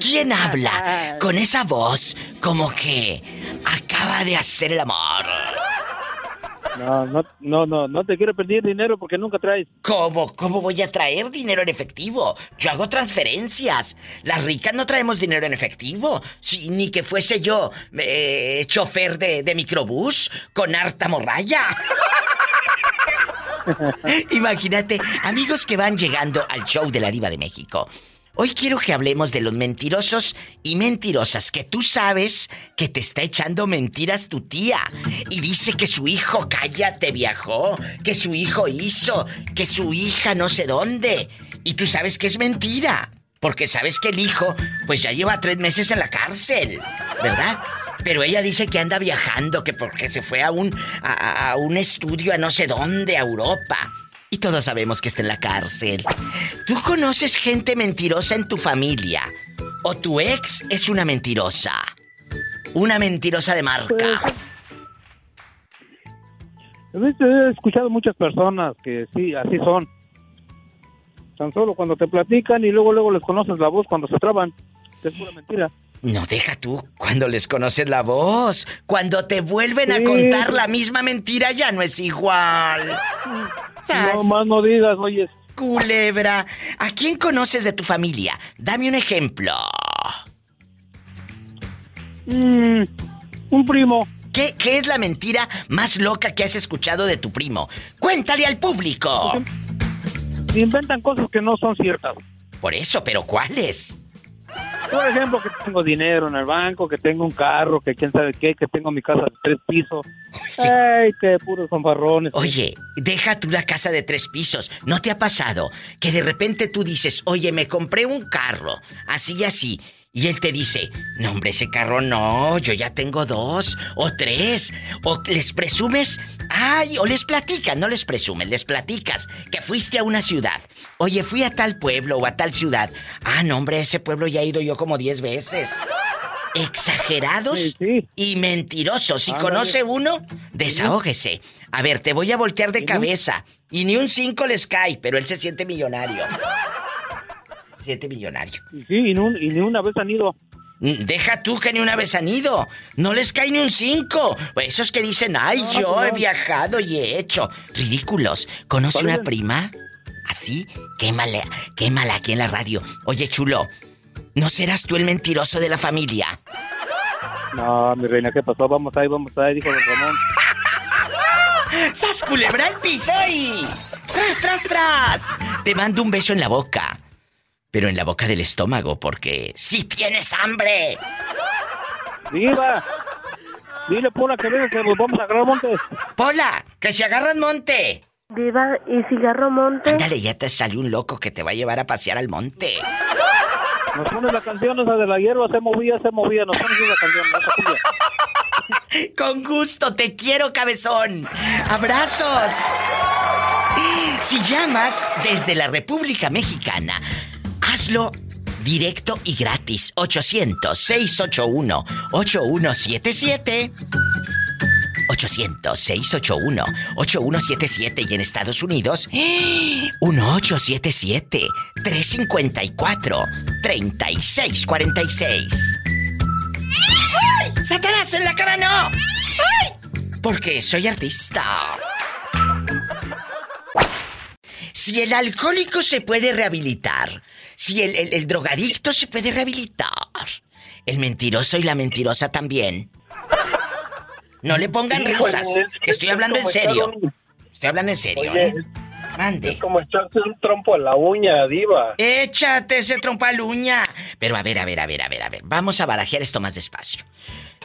¿Quién habla con esa voz como que acaba de hacer el amor? No, no, no, no, no te quiero pedir dinero porque nunca traes. ¿Cómo? ¿Cómo voy a traer dinero en efectivo? Yo hago transferencias. Las ricas no traemos dinero en efectivo. Si, ni que fuese yo eh, chofer de, de microbús con harta morralla. Imagínate, amigos que van llegando al show de la Diva de México. Hoy quiero que hablemos de los mentirosos y mentirosas que tú sabes que te está echando mentiras tu tía y dice que su hijo cállate viajó, que su hijo hizo, que su hija no sé dónde y tú sabes que es mentira porque sabes que el hijo pues ya lleva tres meses en la cárcel, ¿verdad? Pero ella dice que anda viajando, que porque se fue a un, a, a un estudio a no sé dónde, a Europa. Y todos sabemos que está en la cárcel. ¿Tú conoces gente mentirosa en tu familia? ¿O tu ex es una mentirosa? Una mentirosa de marca. He escuchado muchas personas que sí, así son. Tan solo cuando te platican y luego luego les conoces la voz cuando se traban. Es pura mentira. No deja tú cuando les conoces la voz. Cuando te vuelven a contar la misma mentira ya no es igual. ¡Sas! No más no digas, oye. Culebra, ¿a quién conoces de tu familia? Dame un ejemplo. Mm, un primo. ¿Qué, ¿Qué es la mentira más loca que has escuchado de tu primo? Cuéntale al público. Inventan cosas que no son ciertas. Por eso, pero ¿cuáles? Por ejemplo, que tengo dinero en el banco, que tengo un carro, que quién sabe qué, que tengo mi casa de tres pisos. Ay, qué puros fanfarrones. Oye, deja tú la casa de tres pisos. ¿No te ha pasado que de repente tú dices, oye, me compré un carro, así y así? Y él te dice, no hombre, ese carro no, yo ya tengo dos o tres. O les presumes, ay, o les platicas, no les presumes, les platicas que fuiste a una ciudad. Oye, fui a tal pueblo o a tal ciudad. Ah, no hombre, ese pueblo ya he ido yo como diez veces. Exagerados y mentirosos. Si Ándale. conoce uno, desahógese. A ver, te voy a voltear de cabeza. Y ni un cinco les cae, pero él se siente millonario. Se siente millonario. Y sí, y, no- y ni una vez han ido. Mm, Deja tú que ni una vez han ido. No les cae ni un cinco. Esos que dicen, ay, No, yo no. he viajado y he hecho. Ridículos. ¿Conoce una prima? Así, quémala, quémala aquí en la radio. Oye, chulo, ¿no serás tú el mentiroso de la familia? No, mi reina, ¿qué pasó? Vamos ahí, vamos ahí, dijo don Ramón. ¡Sas culebra el piso y... ¡Tras, tras, tras! Te mando un beso en la boca. Pero en la boca del estómago, porque... ¡Si tienes hambre! ¡Viva! Dile, Pola, que venga, que nos vamos a agarrar monte. ¡Pola! ¡Que se agarran monte! Diva, ¿y cigarro monte? Ándale, ya te salió un loco que te va a llevar a pasear al monte. Nos pones la canción esa de la hierba, se movía, se movía. Nos pones esa canción, esa. Con gusto, te quiero, cabezón. Abrazos. Si llamas desde la República Mexicana, hazlo directo y gratis. 800-681-8177. 1-800-681-8177 y en Estados Unidos, 1877-354-3646. ¡Ay! ¡Satanás en la cara no! Porque soy artista. Si el alcohólico se puede rehabilitar, si el, el- el drogadicto se puede rehabilitar, el mentiroso y la mentirosa también. No le pongan Híjole, risas. es Estoy es hablando en serio. un- Estoy hablando en serio, Oye, ¿eh? Mande. Es como echarse un trompo a la uña, diva. Échate ese trompa al uña. Pero a ver, a ver, a ver, a ver, a ver. Vamos a barajear esto más despacio.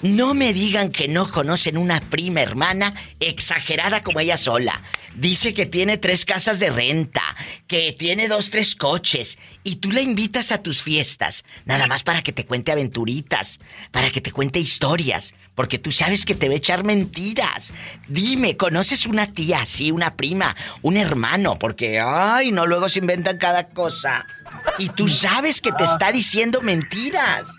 No me digan que no conocen una prima hermana exagerada como ella sola. Dice que tiene tres casas de renta, que tiene dos, tres coches, y tú la invitas a tus fiestas, nada más para que te cuente aventuritas, para que te cuente historias, porque tú sabes que te va a echar mentiras. Dime, ¿conoces una tía así, una prima, un hermano? Porque, ay, no, luego se inventan cada cosa. Y tú sabes que te está diciendo mentiras.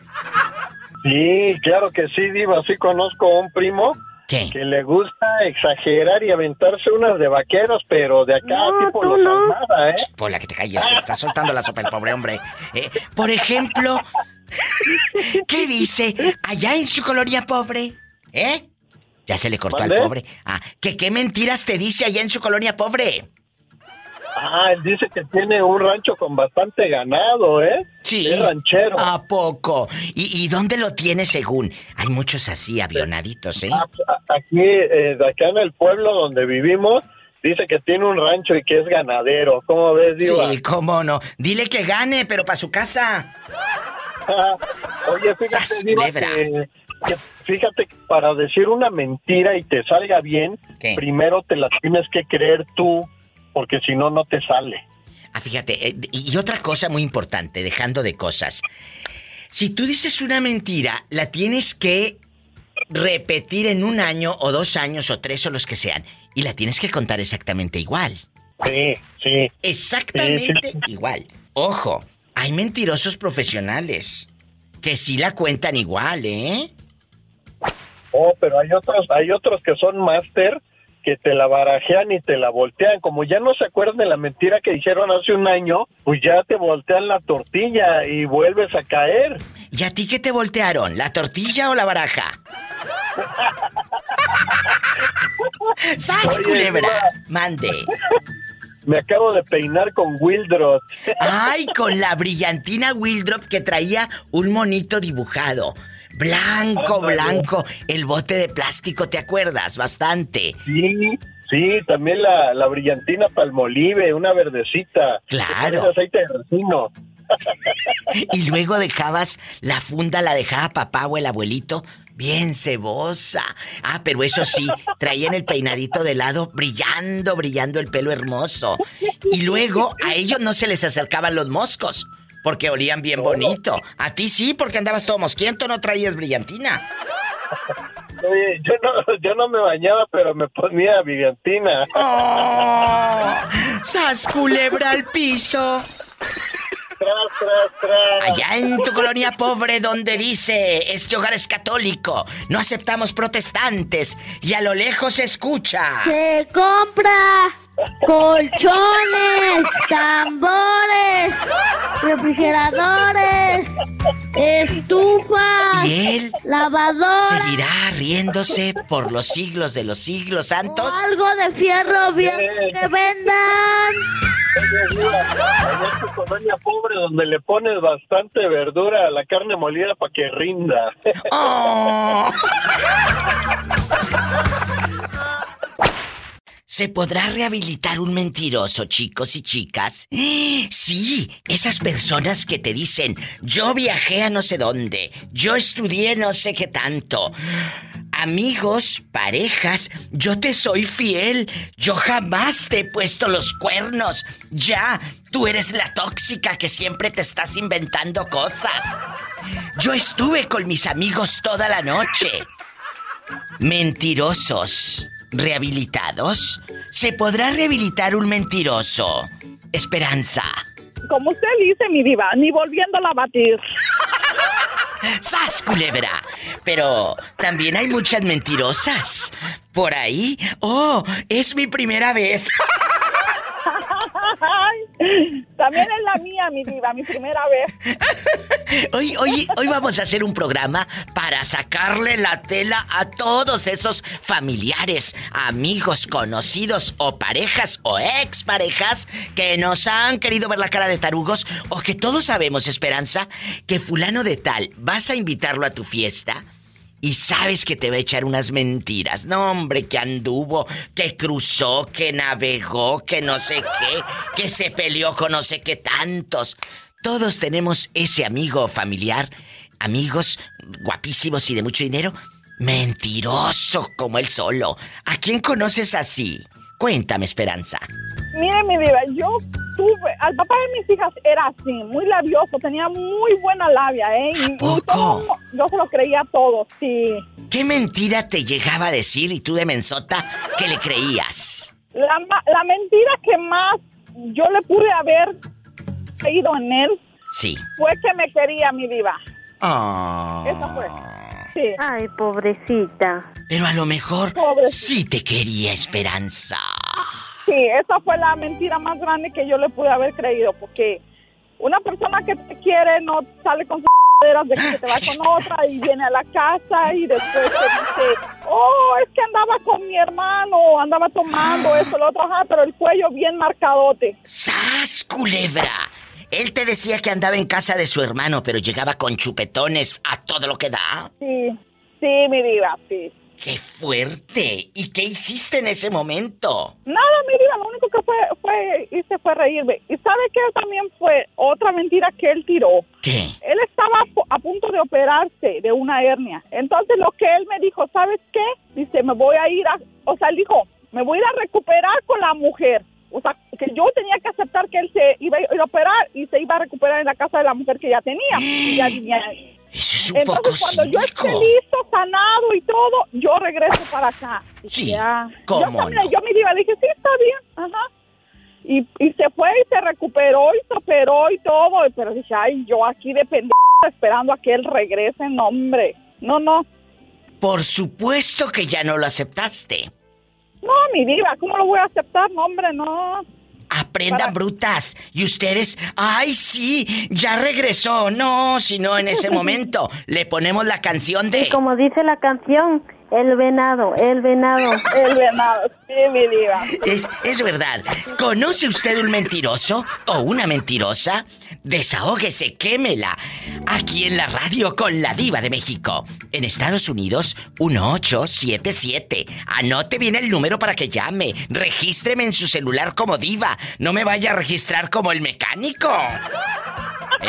Sí, claro que sí, diva. Sí conozco a un primo ¿Qué? que le gusta exagerar y aventarse unas de vaqueros, pero de acá tipo los Almada, ¿eh? Por la que te calles, que está soltando la sopa el pobre hombre. Eh, por ejemplo, ¿qué dice allá en su colonia pobre? ¿Eh? Ya se le cortó al pobre. Ah, ¿que qué mentiras te dice allá en su colonia pobre? Ah, él dice que tiene un rancho con bastante ganado, ¿eh? Sí. Es ranchero. ¿A poco? ¿Y, y dónde lo tiene según? Hay muchos así avionaditos, ¿eh? Ah, Aquí, eh, acá en el pueblo donde vivimos, dice que tiene un rancho y que es ganadero. ¿Cómo ves, diva? Sí, cómo no. Dile que gane, pero para su casa. Oye, fíjate, ¡Sas, Diva, que, que fíjate que para decir una mentira y te salga bien, ¿Qué? primero te la tienes que creer tú, porque si no, no te sale. Ah, fíjate, eh, y otra cosa muy importante, dejando de cosas. Si tú dices una mentira, la tienes que repetir en un año o dos años o tres o los que sean. Y la tienes que contar exactamente igual. Sí, sí. Exactamente igual. Ojo, hay mentirosos profesionales que sí la cuentan igual, ¿eh? Oh, pero hay otros, hay otros que son máster que te la barajean y te la voltean. Como ya no se acuerdan de la mentira que dijeron hace un año, pues ya te voltean la tortilla y vuelves a caer. ¿Y a ti qué te voltearon? ¿La tortilla o la baraja? ¡Sas, Oye, culebra! Mande. Me acabo de peinar con Wildrot. Ay, con la brillantina Wildrop que traía un monito dibujado. Blanco, blanco. El bote de plástico, ¿te acuerdas? Bastante. Sí, sí, también la, la brillantina palmolive, una verdecita. Claro. Aceite de resino. Y luego dejabas la funda, la dejaba papá o el abuelito bien cebosa. Ah, pero eso sí, traían el peinadito de lado, brillando, brillando el pelo hermoso. Y luego a ellos no se les acercaban los moscos, porque olían bien bonito. A ti sí, porque andabas todo mosquiento, no traías brillantina. Oye, yo no, yo no me bañaba, pero me ponía brillantina. ¡Oh! ¡Sas culebra al piso! Tras, tras, tras. Allá en tu colonia pobre donde dice, este hogar es católico, no aceptamos protestantes y a lo lejos se escucha. Se compra colchones, tambores, refrigeradores, estufas, Y él lavadoras, seguirá riéndose por los siglos de los siglos santos. algo de fierro viejo que vendan. Tu colonia pobre donde le pones bastante verdura a la carne molida para que rinda. Oh. ¿Se podrá rehabilitar un mentiroso, chicos y chicas? Sí, esas personas que te dicen, yo viajé a no sé dónde, yo estudié no sé qué tanto. Amigos, parejas, yo te soy fiel, yo jamás te he puesto los cuernos. Ya, tú eres la tóxica que siempre te estás inventando cosas. Yo estuve con mis amigos toda la noche. Mentirosos. ¿Rehabilitados? ¿Se podrá rehabilitar un mentiroso? Esperanza. Como usted dice, mi diva, ni volviéndola a batir. ¡Sas, culebra! Pero también hay muchas mentirosas. Por ahí. Oh, es mi primera vez. También es la mía, mi diva, mi primera vez. Hoy, hoy, hoy vamos a hacer un programa para sacarle la tela a todos esos familiares, amigos, conocidos o parejas o exparejas que nos han querido ver la cara de tarugos o que todos sabemos, Esperanza, que fulano de tal, vas a invitarlo a tu fiesta y sabes que te va a echar unas mentiras. No, hombre, que anduvo, que cruzó, que navegó, que no sé qué, que se peleó con no sé qué tantos. Todos tenemos ese amigo familiar, amigos guapísimos y de mucho dinero, mentiroso como él solo. ¿A quién conoces así? Cuéntame, Esperanza. Mire, mi vida, yo tuve, al papá de mis hijas era así, muy labioso, tenía muy buena labia, ¿eh? Y, poco? yo se lo creía todo, sí. ¿Qué mentira te llegaba a decir y tú de mensota que le creías? La, ma- la mentira que más yo le pude haber creído en él Sí. fue que me quería, mi diva. Ah. Eso fue. Sí. Ay, pobrecita. Pero a lo mejor sí te quería Esperanza. Sí, esa fue la mentira más grande que yo le pude haber creído, porque una persona que te quiere no sale con sus de que te va con otra y viene a la casa y después te dice, oh, es que andaba con mi hermano, andaba tomando eso, lo otro, ajá, pero el cuello bien marcadote. ¡Sas, culebra! Él te decía que andaba en casa de su hermano, pero llegaba con chupetones a todo lo que da. Sí, sí, mi diva, sí. ¡Qué fuerte! ¿Y qué hiciste en ese momento? Nada, mi vida, lo único que fue, fue hice fue reírme. ¿Y sabe qué también fue otra mentira que él tiró? ¿Qué? Él estaba a pu- a punto de operarse de una hernia. Entonces lo que él me dijo, ¿sabes qué? Dice, me voy a ir a... O sea, él dijo, me voy a ir a recuperar con la mujer. O sea, que yo tenía que aceptar que él se iba a ir a operar y se iba a recuperar en la casa de la mujer que ya tenía. Y ya tenía- Eso es un Entonces, poco cuando yo esté cínico. listo, sanado y todo, yo regreso para acá. Y Sí, ya. ¿cómo yo, también, no? yo mi diva le dije, sí, está bien. Ajá. Y, y se fue y se recuperó y se operó y todo. Pero dije, ay, yo aquí de pendeja esperando a que él regrese. No, hombre. No, no. Por supuesto que ya no lo aceptaste. No, mi diva, ¿cómo lo voy a aceptar? No, hombre, no. Aprendan brutas. Y ustedes, ay sí, ya regresó. No, si no en ese momento le ponemos la canción de... Y como dice la canción, el venado, el venado. El venado, sí, mi diva. Es, es verdad. ¿Conoce usted un mentiroso o una mentirosa? Desahógese, quémela. Aquí en la radio con la diva de México. En Estados Unidos, 1877. Anote bien el número para que llame. Regístreme en su celular como diva. No me vaya a registrar como el mecánico. ¿Eh?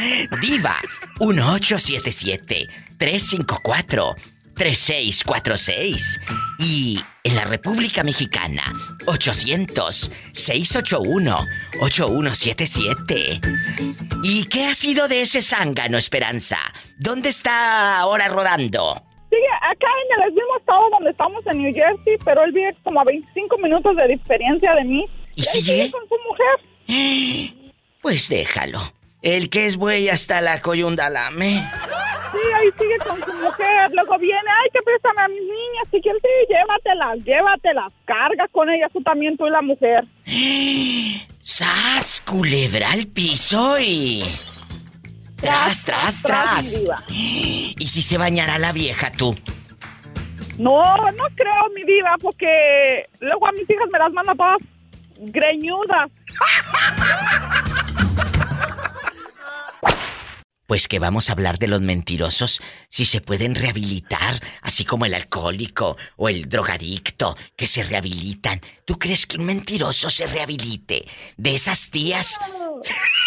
Diva 1877 354 3646 y en la República Mexicana 800 681 8177. ¿Y qué ha sido de ese zángano, Esperanza? ¿Dónde está ahora rodando? Sigue acá en el mismo estado donde estamos en New Jersey, pero él vive como a 25 minutos de diferencia de mí. ¿Y Él sigue? con su mujer. Pues déjalo. El que es buey hasta la coyunda lame. Sí, ahí sigue con su mujer. Luego viene, ay, que préstame a mis niñas. Si quieres, sí, llévatelas, llévatelas. Carga con ellas tú también, tú y la mujer. ¡Sas! Culebra al piso y. Tras, tras, tras. ¿Y si se bañará la vieja tú? No, no creo, mi diva, porque luego a mis hijas me las manda todas greñudas. Pues que vamos a hablar de los mentirosos, si se pueden rehabilitar, así como el alcohólico o el drogadicto, que se rehabilitan. ¿Tú crees que un mentiroso se rehabilite? De esas tías.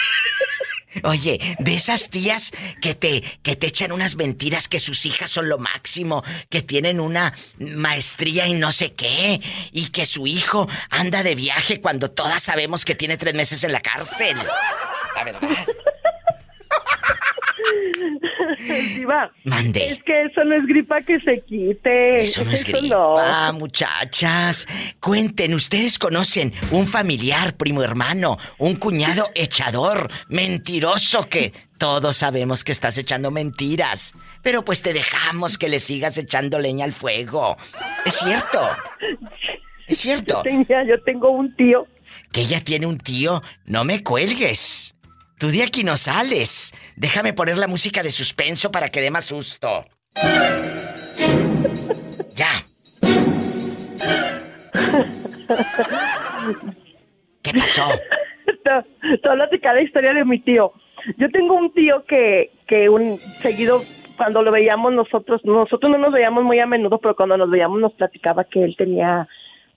Oye, de esas tías que te, que te echan unas mentiras que sus hijas son lo máximo, que tienen una maestría y no sé qué, y que su hijo anda de viaje cuando todas sabemos que tiene tres meses en la cárcel. La verdad. Diva, Mande. Es que eso no es gripa que se quite. Eso no es gripa, muchachas. Cuenten, ¿ustedes conocen un familiar, primo hermano, un cuñado echador, mentiroso que todos sabemos que estás echando mentiras? Pero pues te dejamos que le sigas echando leña al fuego. Es cierto. Es cierto. Yo, tenía, yo tengo un tío. Que ella tiene un tío. No me cuelgues. Tú de aquí no sales. Déjame poner la música de suspenso para que dé más susto. ya. ¿Qué pasó? Te voy a la historia de mi tío. Yo tengo un tío que, que un seguido cuando lo veíamos nosotros, nosotros no nos veíamos muy a menudo, pero cuando nos veíamos nos platicaba que él tenía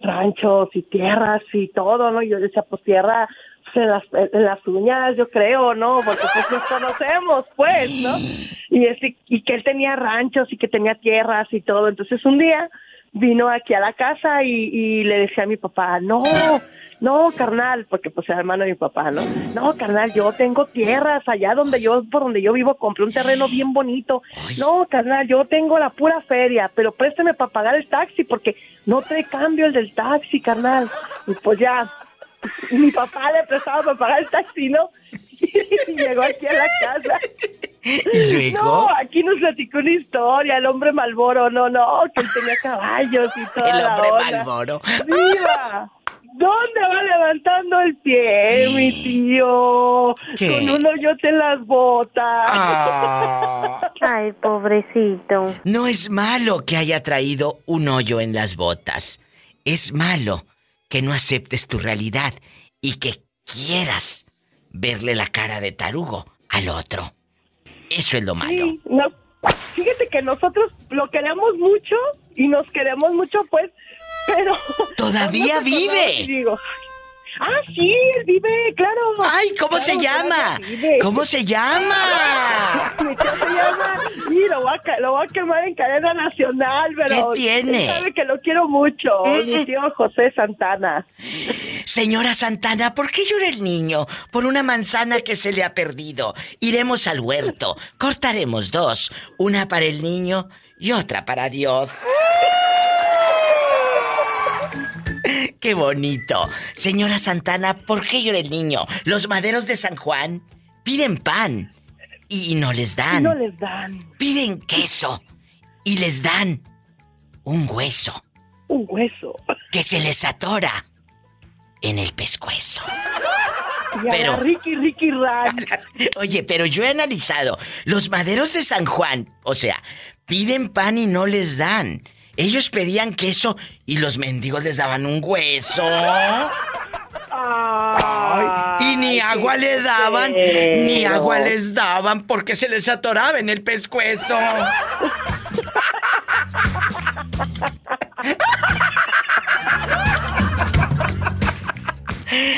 ranchos y tierras y todo, ¿no? Y yo decía, pues tierra en las, en las uñas, yo creo, ¿no? Porque pues nos conocemos, pues, ¿no? Y, ese, y que él tenía ranchos y que tenía tierras y todo. Entonces un día vino aquí a la casa y, y le decía a mi papá, no, no, carnal, porque pues era hermano de mi papá, ¿no? No, carnal, yo tengo tierras allá donde yo, por donde yo vivo, compré un terreno bien bonito. No, carnal, yo tengo la pura feria, pero préstame para pagar el taxi porque no te cambio el del taxi, carnal. Y pues ya, mi papá le prestaba para pagar el taxi, ¿no? Y llegó aquí a la casa. ¿Y luego? No, aquí nos platicó una historia, el hombre Malboro, no, no, que él tenía caballos y todo. El hombre Malboro. ¡Viva! ¿Dónde va levantando el pie, mi tío? ¿Qué? Con un hoyote en las botas. Ah. Ay, pobrecito. No es malo que haya traído un hoyo en las botas. Es malo que no aceptes tu realidad y que quieras verle la cara de tarugo al otro. Eso es lo malo. Sí, no, fíjate que nosotros lo queremos mucho y nos queremos mucho, pues, pero... ¡Todavía vive! Digo, ah, sí, él vive, claro. ¡Ay, ¿cómo Claro, se llama? claro. ¿Cómo se llama? Tío se llama, sí, lo voy, a, lo quemar en cadena nacional, pero... ¿Qué tiene? sabe que lo quiero mucho, mi tío José Santana. Señora Santana, ¿por qué llora el niño? Por una manzana que se le ha perdido. Iremos al huerto, cortaremos dos, una para el niño y otra para Dios. ¡Qué bonito! Señora Santana, ¿por qué llora el niño? Los maderos de San Juan piden pan y no les dan. No les dan Piden queso y les dan un hueso un hueso. que se les atora en el pescuezo. Y a Pero- la Ricky, Ricky Ran. Oye, pero yo he analizado, los maderos de San Juan, o sea, piden pan y no les dan. Ellos pedían queso y los mendigos les daban un hueso. Ay, y ni agua le daban, ni agua les daban porque se les atoraba en el pescuezo.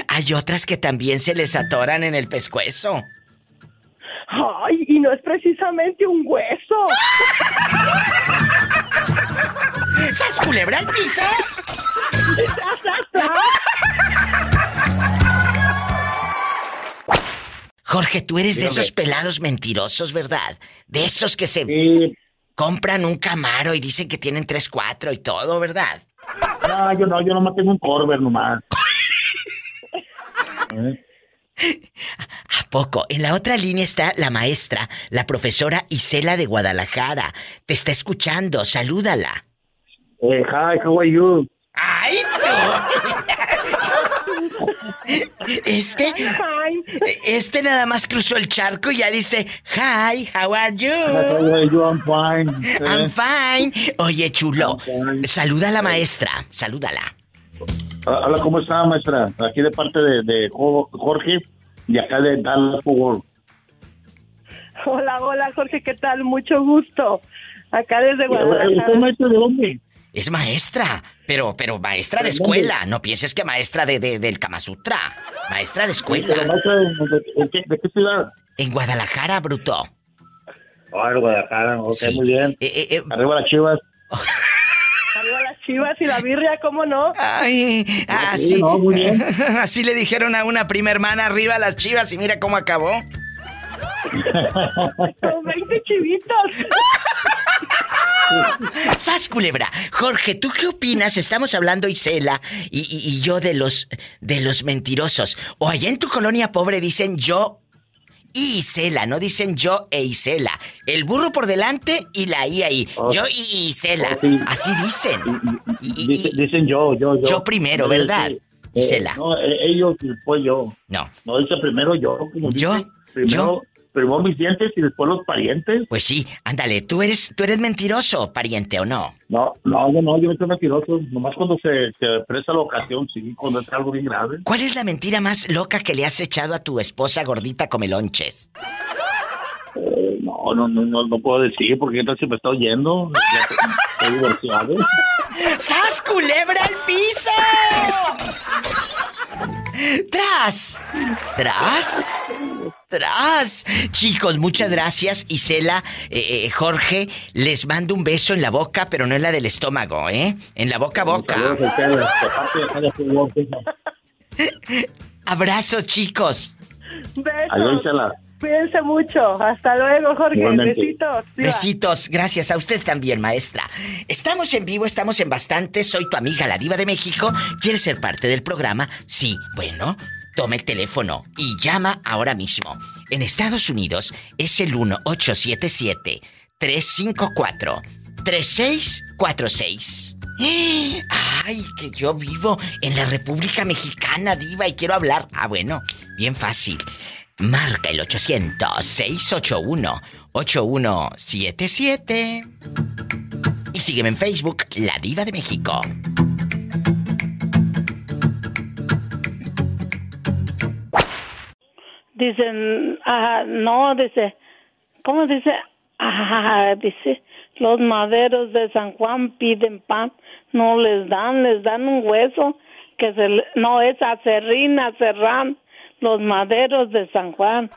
Hay otras que también se les atoran en el pescuezo. Ay, y no es precisamente un hueso. ¡Sas culebra al piso! Jorge, tú eres de esos pelados mentirosos, ¿verdad? De esos que se compran un camaro y dicen que tienen tres, cuatro y todo, ¿verdad? No, yo no, yo nomás tengo un Corver nomás. ¿Eh? ¿A poco? En la otra línea está la maestra, la profesora Isela de Guadalajara. Te está escuchando, salúdala. Eh, hi, how are you? ¡Ay, Este, este nada más cruzó el charco y ya dice, Hi, how are you? How are you? I'm fine. I'm fine. Oye, chulo, saluda a la maestra, salúdala. Ah, Hola, ¿cómo está, maestra? Aquí de parte de, de Jo- Jorge y acá de Dallas Worth. Hola, hola, Jorge, ¿qué tal? Mucho gusto. Acá desde ¿Usted Guadalajara. maestra de dónde? Es maestra, pero, pero maestra de escuela. No pienses que maestra de, de- del Kama Sutra. Maestra de escuela. maestra de, de- de qué, de qué ciudad? En Guadalajara, bruto. Ah, en Guadalajara, ok, Sí. muy bien. Eh, Arriba las chivas. Chivas y la birria, ¿cómo no? Ay, así. Sí, no, muy bien. Así le dijeron a una prima hermana arriba las chivas y mira cómo acabó. Con 20 chivitos. ¡Sas, culebra! Jorge, ¿tú qué opinas? Estamos hablando Isela y, y- y yo de los de los mentirosos. O allá en tu colonia pobre dicen yo y Isela, no dicen yo e Isela. El burro por delante y la I ahí. Oh. Yo y Isela. Oh, sí. Así dicen. Dice- dicen yo, yo, yo. Yo primero, ¿verdad? sí. Isela. Eh, no, eh, ellos y después yo. No. No, dice primero yo. Como ¿Yo? dice, primero, primero mis dientes y después los parientes. Pues sí, ándale, tú eres tú eres mentiroso, pariente o no. No, no, yo no, yo no soy mentiroso. Nomás cuando se, se presta la ocasión, sí, cuando es algo bien grave. ¿Cuál es la mentira más loca que le has echado a tu esposa gordita come lonches? Eh, no, no, no, no, no puedo decir porque entonces me está oyendo. Estoy divorciado. ¡Sas, culebra al piso! ¡Tras! ¡Tras! ¡Tras! Chicos, muchas gracias. Isela, eh, eh, Jorge, les mando un beso en la boca, pero no en la del estómago, ¿eh? En la boca a boca. Saludos a ustedes, de parte de Jaime Fútbol. Abrazos, chicos. Adiós, Besos. Isela. Cuídense mucho. Hasta luego, Jorge. Igualmente. Besitos. Diva. Besitos, gracias a usted también, maestra. Estamos en vivo, estamos en bastante. Soy tu amiga, la Diva de México. ¿Quieres ser parte del programa? Sí, bueno, tome el teléfono y llama ahora mismo. En Estados Unidos es el 1877-354-3646. Ay, que yo vivo en la República Mexicana, Diva, y quiero hablar. Ah, bueno, bien fácil. Marca el 800-681-8177. Y sígueme en Facebook, La Diva de México. Dicen, ah, no, dice, ¿cómo dice? Ah, dice, los maderos de San Juan piden pan, no les dan, les dan un hueso, que se, no es acerrín, acerrán, los maderos de San Juan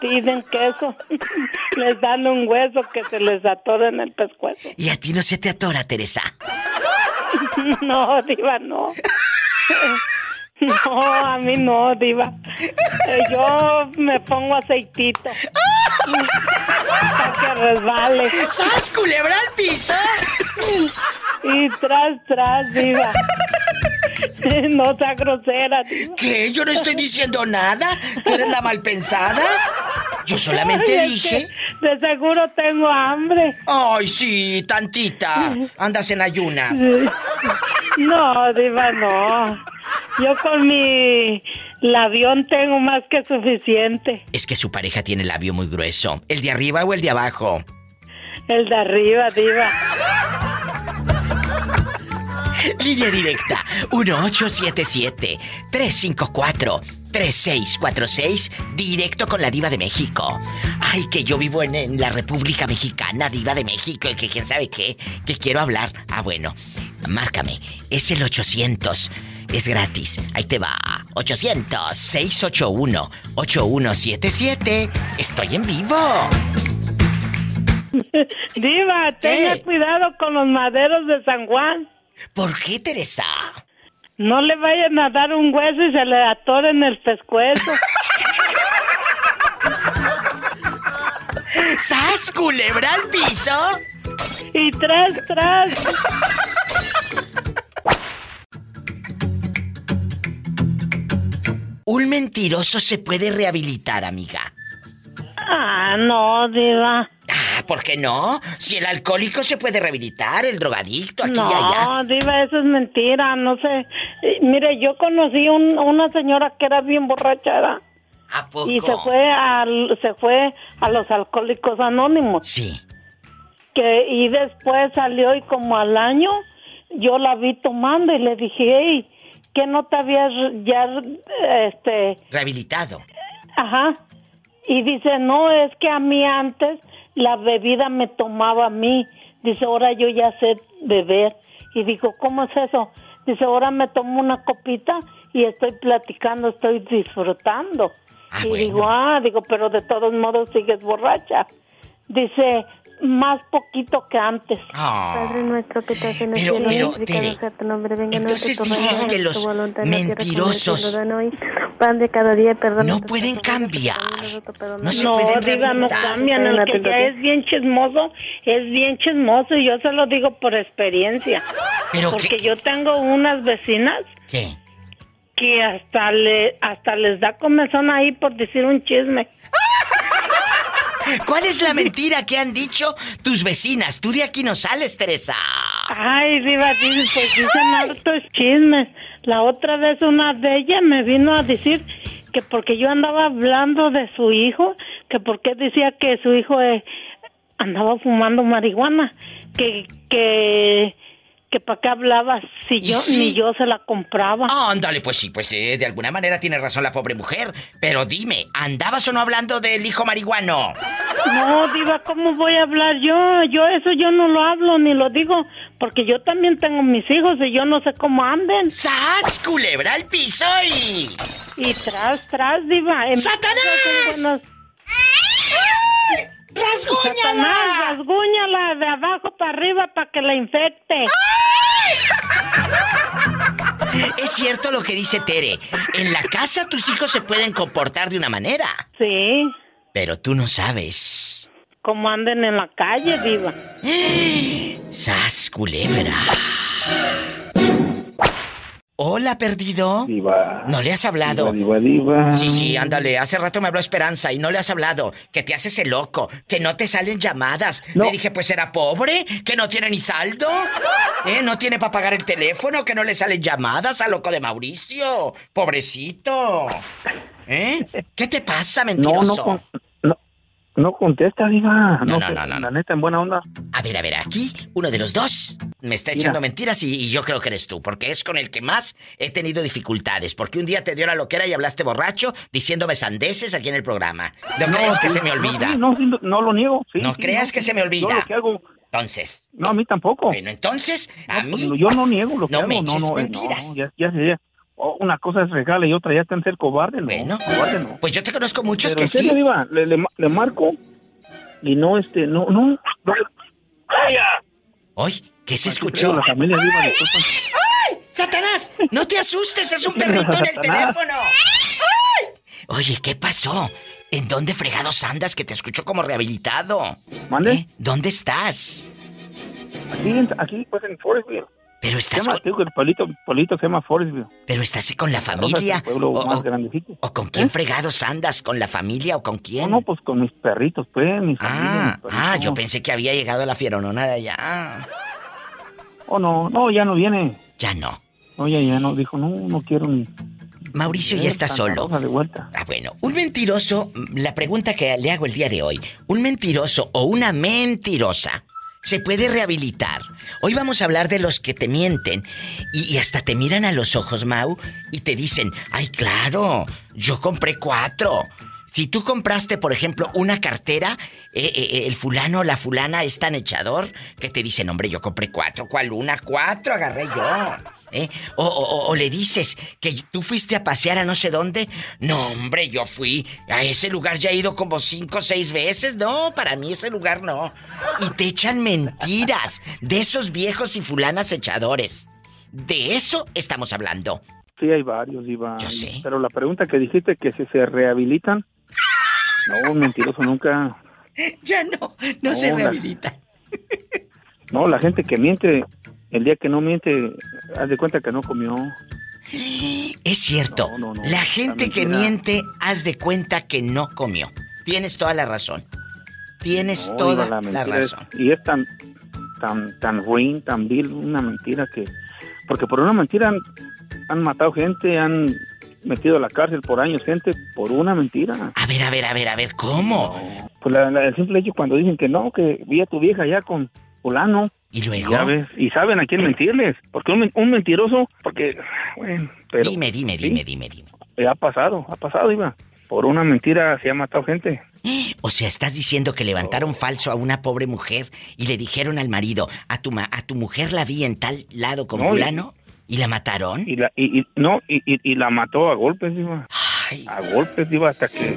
piden queso, les dan un hueso que se les atora en el pescuezo. Y a ti no se te atora, Teresa. No, diva, no. No, a mí no, diva. Eh, Yo me pongo aceitito. Para que resbale. ¡Sas, culebra al piso! Y tras, tras, diva. No sea grosera, diva. ¿Qué? Yo no estoy diciendo nada. ¿Tú eres la malpensada? Yo solamente Ay, dije... De seguro tengo hambre. Ay, sí, tantita. Andas en ayunas. No, diva, no. Yo con mi labión tengo más que suficiente. Es que su pareja tiene el labio muy grueso. ¿El de arriba o el de abajo? El de arriba, diva. Línea directa 1877-354-3646 Directo con la diva de México Ay, que yo vivo en, en la República Mexicana, diva de México Y que quién sabe qué, que quiero hablar Ah, bueno, márcame Es el 800 es gratis. Ahí te va. 800-681-8177. Estoy en vivo. Diva, tenga cuidado con los maderos de San Juan. ¿Por qué, Teresa? No le vayan a dar un hueso y se le atoren el pescuezo. ¡Sas, culebra al piso! Y tras, tras. Un mentiroso se puede rehabilitar, amiga. Ah, no, diva. Ah, ¿por qué no? Si el alcohólico se puede rehabilitar, el drogadicto, aquí no, y allá. diva, eso es mentira, no sé. Eh, mire, yo conocí un- una señora que era bien borrachada. ¿A poco? Y se fue al, se fue a los alcohólicos anónimos. Sí. Que, y después salió y como al año yo la vi tomando y le dije, hey, que no te habías ya, este, Rehabilitado. Ajá. Y dice, no, es que a mí antes la bebida me tomaba a mí. Dice, ahora yo ya sé beber. Y digo, ¿cómo es eso? Dice, ahora me tomo una copita y estoy platicando, estoy disfrutando. y digo, ah, digo, pero de todos modos sigues borracha. Dice, más poquito que antes. Padre nuestro que estás en el Pero- cielo, pero, Tere, sea tu nombre, venga entonces tu dices que los mentirosos pan de cada día, perdona. no pueden cambiar. No se no, pueden diva, no cambian. El que ya es bien chismoso, es bien chismoso y yo se lo digo por experiencia. Pero Porque yo tengo unas vecinas ¿Qué? que hasta le hasta les da comezón ahí por decir un chisme. ¿Cuál es la mentira que han dicho tus vecinas? Tú de aquí no sales, Teresa. Ay, diva, pues dicen hartos chismes. La otra vez una de ellas me vino a decir que porque yo andaba hablando de su hijo, que porque decía que su hijo eh, andaba fumando marihuana, que que que para qué hablaba si yo sí? ni yo se la compraba. Ándale, pues sí, pues eh, de alguna manera tiene razón la pobre mujer. Pero dime, ¿andabas o no hablando del hijo marihuano? No, diva, ¿cómo voy a hablar yo? Yo eso yo no lo hablo ni lo digo, porque yo también tengo mis hijos y yo no sé cómo anden. ¡Sas, culebra al piso y... Y tras, tras, diva. ¡Satanás! ¡Rasguñala! Satanás, rasguñala de abajo para arriba para que la infecte. Es cierto lo que dice Tere. En la casa tus hijos se pueden comportar de una manera. Sí. Pero tú no sabes. Como anden en la calle, diva. ¡Sas, culebra! Hola, perdido. Diva. ¿No le has hablado? Diva, diva. Sí, sí, ándale. Hace rato me habló Esperanza y no le has hablado. Que te haces el loco. Que no te salen llamadas. Le dije, pues era pobre. Que no tiene ni saldo. ¿Eh? No tiene para pagar el teléfono. Que no le salen llamadas a loco de Mauricio. Pobrecito. ¿Eh? ¿Qué te pasa, No, mentiroso? no, no, no contesta, diva. No, No, no, no, no, La neta, en buena onda. A ver, a ver, aquí uno de los dos me está echando mentiras y, yo creo que eres tú, porque es con el que más he tenido dificultades. Porque un día te dio la loquera y hablaste borracho diciéndome sandeces aquí en el programa. No, creas que se me olvida. No, no, no lo niego. sí, no creas que se me olvida. Entonces, no, a mí tampoco. bueno, entonces, a mí. pues, Yo no niego lo que no hago. me no, no, eh, mentiras. ya. Oh, una cosa es regala y otra ya está en ser cobarde, no. Bueno, cobarde no. pues yo te conozco muchos Pero que le, le, le marco y no, este, no, no. no. Hoy, ¿qué se escuchó? la familia. ¡Ay! ¡Satanás! ¡No te asustes! ¡Es un perrito en el teléfono! ¡Ay! Oye, ¿qué pasó? ¿En dónde fregados andas que te escucho como rehabilitado? ¿Mande? ¿Eh? ¿Dónde estás? Aquí, aquí, pues en Forestville. Pero Se estás llama, con, digo, el se llama Forestville. pero estás con la es familia. el pueblo o, más grandecito. o con quién fregados andas? ¿Con la familia o con quién? No, no, pues con mis perritos, pues, mis ah, familias, mis ah, yo pensé que había llegado la fieronona de allá. Oh, no, no, ya no viene. Ya no. No, ya, ya no, dijo, no, no quiero ni... Mauricio ya Eh, está solo. Rosa de vuelta. Ah, bueno. Un mentiroso, la pregunta que le hago el día de hoy, ¿un mentiroso o una mentirosa se puede rehabilitar? Hoy vamos a hablar de los que te mienten y, hasta te miran a los ojos, Mau, y te dicen, ay, claro, yo compré cuatro. Si tú compraste, por ejemplo, una cartera, eh, eh, eh, el fulano o la fulana es tan echador que te dicen, hombre, yo compré cuatro. ¿Cuál una? Cuatro agarré yo. ¿Eh? O, o- o- o le dices que tú fuiste a pasear a no sé dónde. No, hombre, yo fui. A ese lugar ya he ido como cinco o seis veces. No, para mí ese lugar no. Y te echan mentiras de esos viejos y fulanas echadores. De eso estamos hablando. Sí, hay varios, Iba. Yo sé. Pero la pregunta que dijiste, que si se rehabilitan... No, mentiroso nunca... Ya no, no, se la- rehabilita. No, la gente que miente, el día que no miente, haz de cuenta que no comió. Es cierto. la gente que miente, haz de cuenta que no comió. Tienes toda la razón. Tienes No, toda la, es- razón. y es tan, tan, tan ruin, tan vil, una mentira que... Porque por una mentira han, han matado gente, han metido a la cárcel por años gente por una mentira. A ver, a ver, a ver, a ver, ¿cómo? Pues la- la- el simple hecho cuando dicen que no, que vi a tu vieja ya con fulano. Y luego. Y saben a quién mentirles. Porque un, un mentiroso, porque, bueno, pero... dime, dime, sí, dime, dime, dime. eh, Ha pasado, ha pasado, Iba. Por una mentira se ha matado gente. O sea, estás diciendo que levantaron falso a una pobre mujer y le dijeron al marido, a tu ma- a tu mujer la vi en tal lado con No, y- fulano y la mataron. Y la, y, y- no, y, y- y la mató a golpes, Iba. A golpes, Iba, hasta que...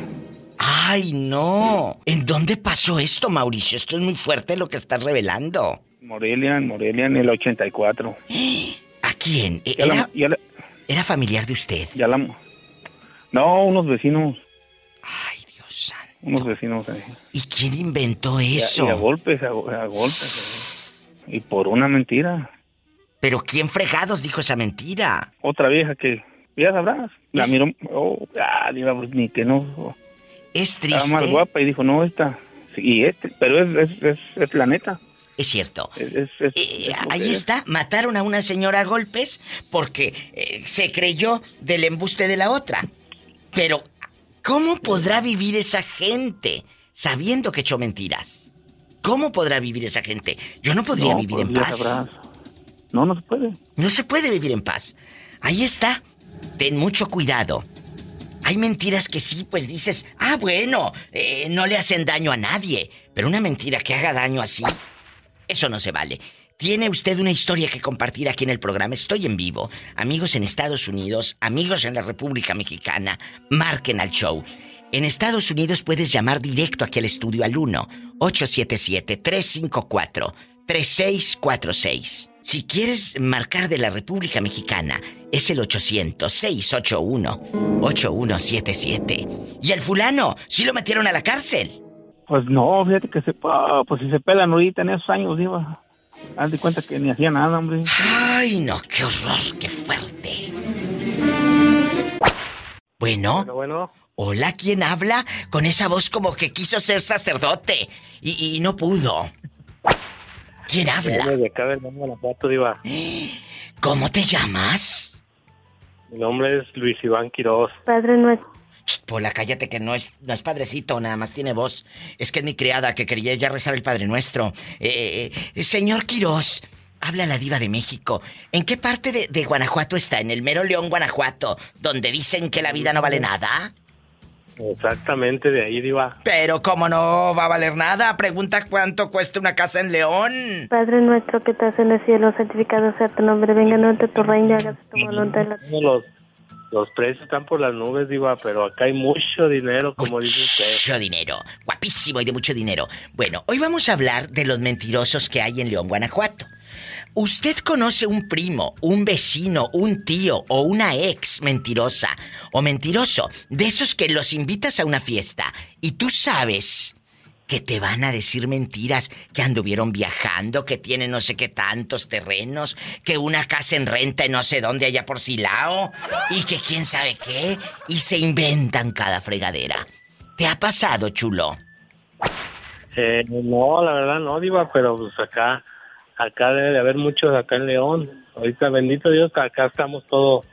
¡Ay, no! ¿En dónde pasó esto, Mauricio? Esto es muy fuerte lo que estás revelando. Morelia, en Morelia en el 84. ¿A quién? La- ¿Era, la- era familiar de usted? ya la- no, unos vecinos. Unos vecinos. eh. ¿Y quién inventó Y a- eso? Y a, golpes, a, go- a golpes. eh. Y por una mentira. ¿Pero quién fregados dijo esa mentira? Otra vieja que, ya sabrás, la miró, oh, ah, pues, ni que no. Es Estaba triste. más guapa y dijo, no, esta. Y este, pero es, es, es, es la neta. Es cierto. Es, es- es- Eh, ahí está, mataron a una señora a golpes porque eh, se creyó del embuste de la otra. Pero, ¿cómo podrá vivir esa gente sabiendo que echó mentiras? ¿Cómo podrá vivir esa gente? Yo no podría No, vivir pues, en paz. sabrás. No, no se puede. No se puede vivir en paz. Ahí está. Ten mucho cuidado. Hay mentiras que sí, pues dices, ah, bueno, eh, no le hacen daño a nadie. Pero una mentira que haga daño así, eso no se vale. Tiene usted una historia que compartir aquí en el programa. Estoy en vivo. Amigos en Estados Unidos, amigos en la República Mexicana, marquen al show. En Estados Unidos puedes llamar directo aquí al estudio al 1-877-354-3646. Si quieres marcar de la República Mexicana, es el 800-681-8177. ¿Y el fulano? ¿Sí lo metieron a la cárcel? Pues no, fíjate que se, ah, pues si se pelan ahorita en esos años, diva. Haz de cuenta que ni hacía nada, hombre. Ay, no, qué horror, qué fuerte. Bueno. Bueno, Hola, ¿quién habla? Con esa voz como que quiso ser sacerdote y, y no pudo. ¿Quién habla? De acá del Guanajuato, Diva. ¿Cómo te llamas? Mi nombre es Luis Iván Quiroz. Padre nuestro. Pola, cállate que no es, no es padrecito, nada más tiene voz. Es que es mi criada que quería ya rezar el Padre Nuestro. Eh, eh, señor Quirós, habla la diva de México. ¿En qué parte de, de Guanajuato está? ¿En el mero León, Guanajuato? Donde dicen que la vida no vale nada. Exactamente, de ahí, Diva. Pero ¿cómo no va a valer nada? Pregunta cuánto cuesta una casa en León. Padre nuestro que estás en el cielo, santificado sea tu nombre, venga ante tu reino y hágase tu voluntad en la Los, precios están por las nubes, Diva, pero acá hay mucho dinero, como dice usted. Mucho dinero. Guapísimo y de mucho dinero. Bueno, hoy vamos a hablar de los mentirosos que hay en León, Guanajuato. ¿Usted conoce un primo, un vecino, un tío o una ex mentirosa o mentiroso de esos que los invitas a una fiesta y tú sabes que te van a decir mentiras, que anduvieron viajando, que tienen no sé qué tantos terrenos, que una casa en renta en no sé dónde allá por Silao y que quién sabe qué y se inventan cada fregadera? ¿Te ha pasado, chulo? Eh, no, la verdad no, Diva, pero pues acá, acá debe de haber muchos acá en León. Ahorita, bendito Dios, acá estamos todo,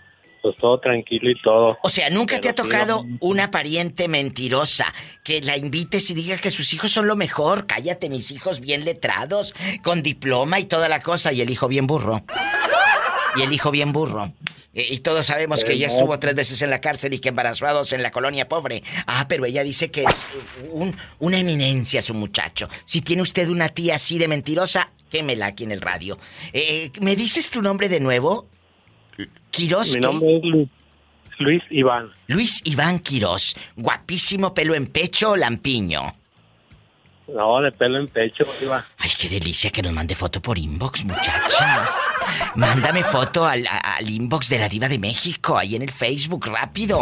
pues todo tranquilo y todo. O sea, nunca te ha tocado una pariente mentirosa que la invites y diga que sus hijos son lo mejor. Cállate, mis hijos bien letrados, con diploma y toda la cosa, y el hijo bien burro. Y el hijo bien burro. Eh, Y todos sabemos que Eh, ella no. estuvo tres veces en la cárcel y que embarazó a dos en la colonia pobre. Ah, pero ella dice que es un- una eminencia su muchacho. Si tiene usted una tía así de mentirosa, quémela aquí en el radio. Eh, ¿Me dices tu nombre de nuevo? Quirós. Mi ¿qué? nombre es Luis, Luis Iván. Luis Iván Quirós, guapísimo pelo en pecho o lampiño. No, de pelo en pecho, Diva. Ay, qué delicia que nos mande foto por inbox, muchachas. Mándame foto al, al inbox de la Diva de México, ahí en el Facebook, rápido.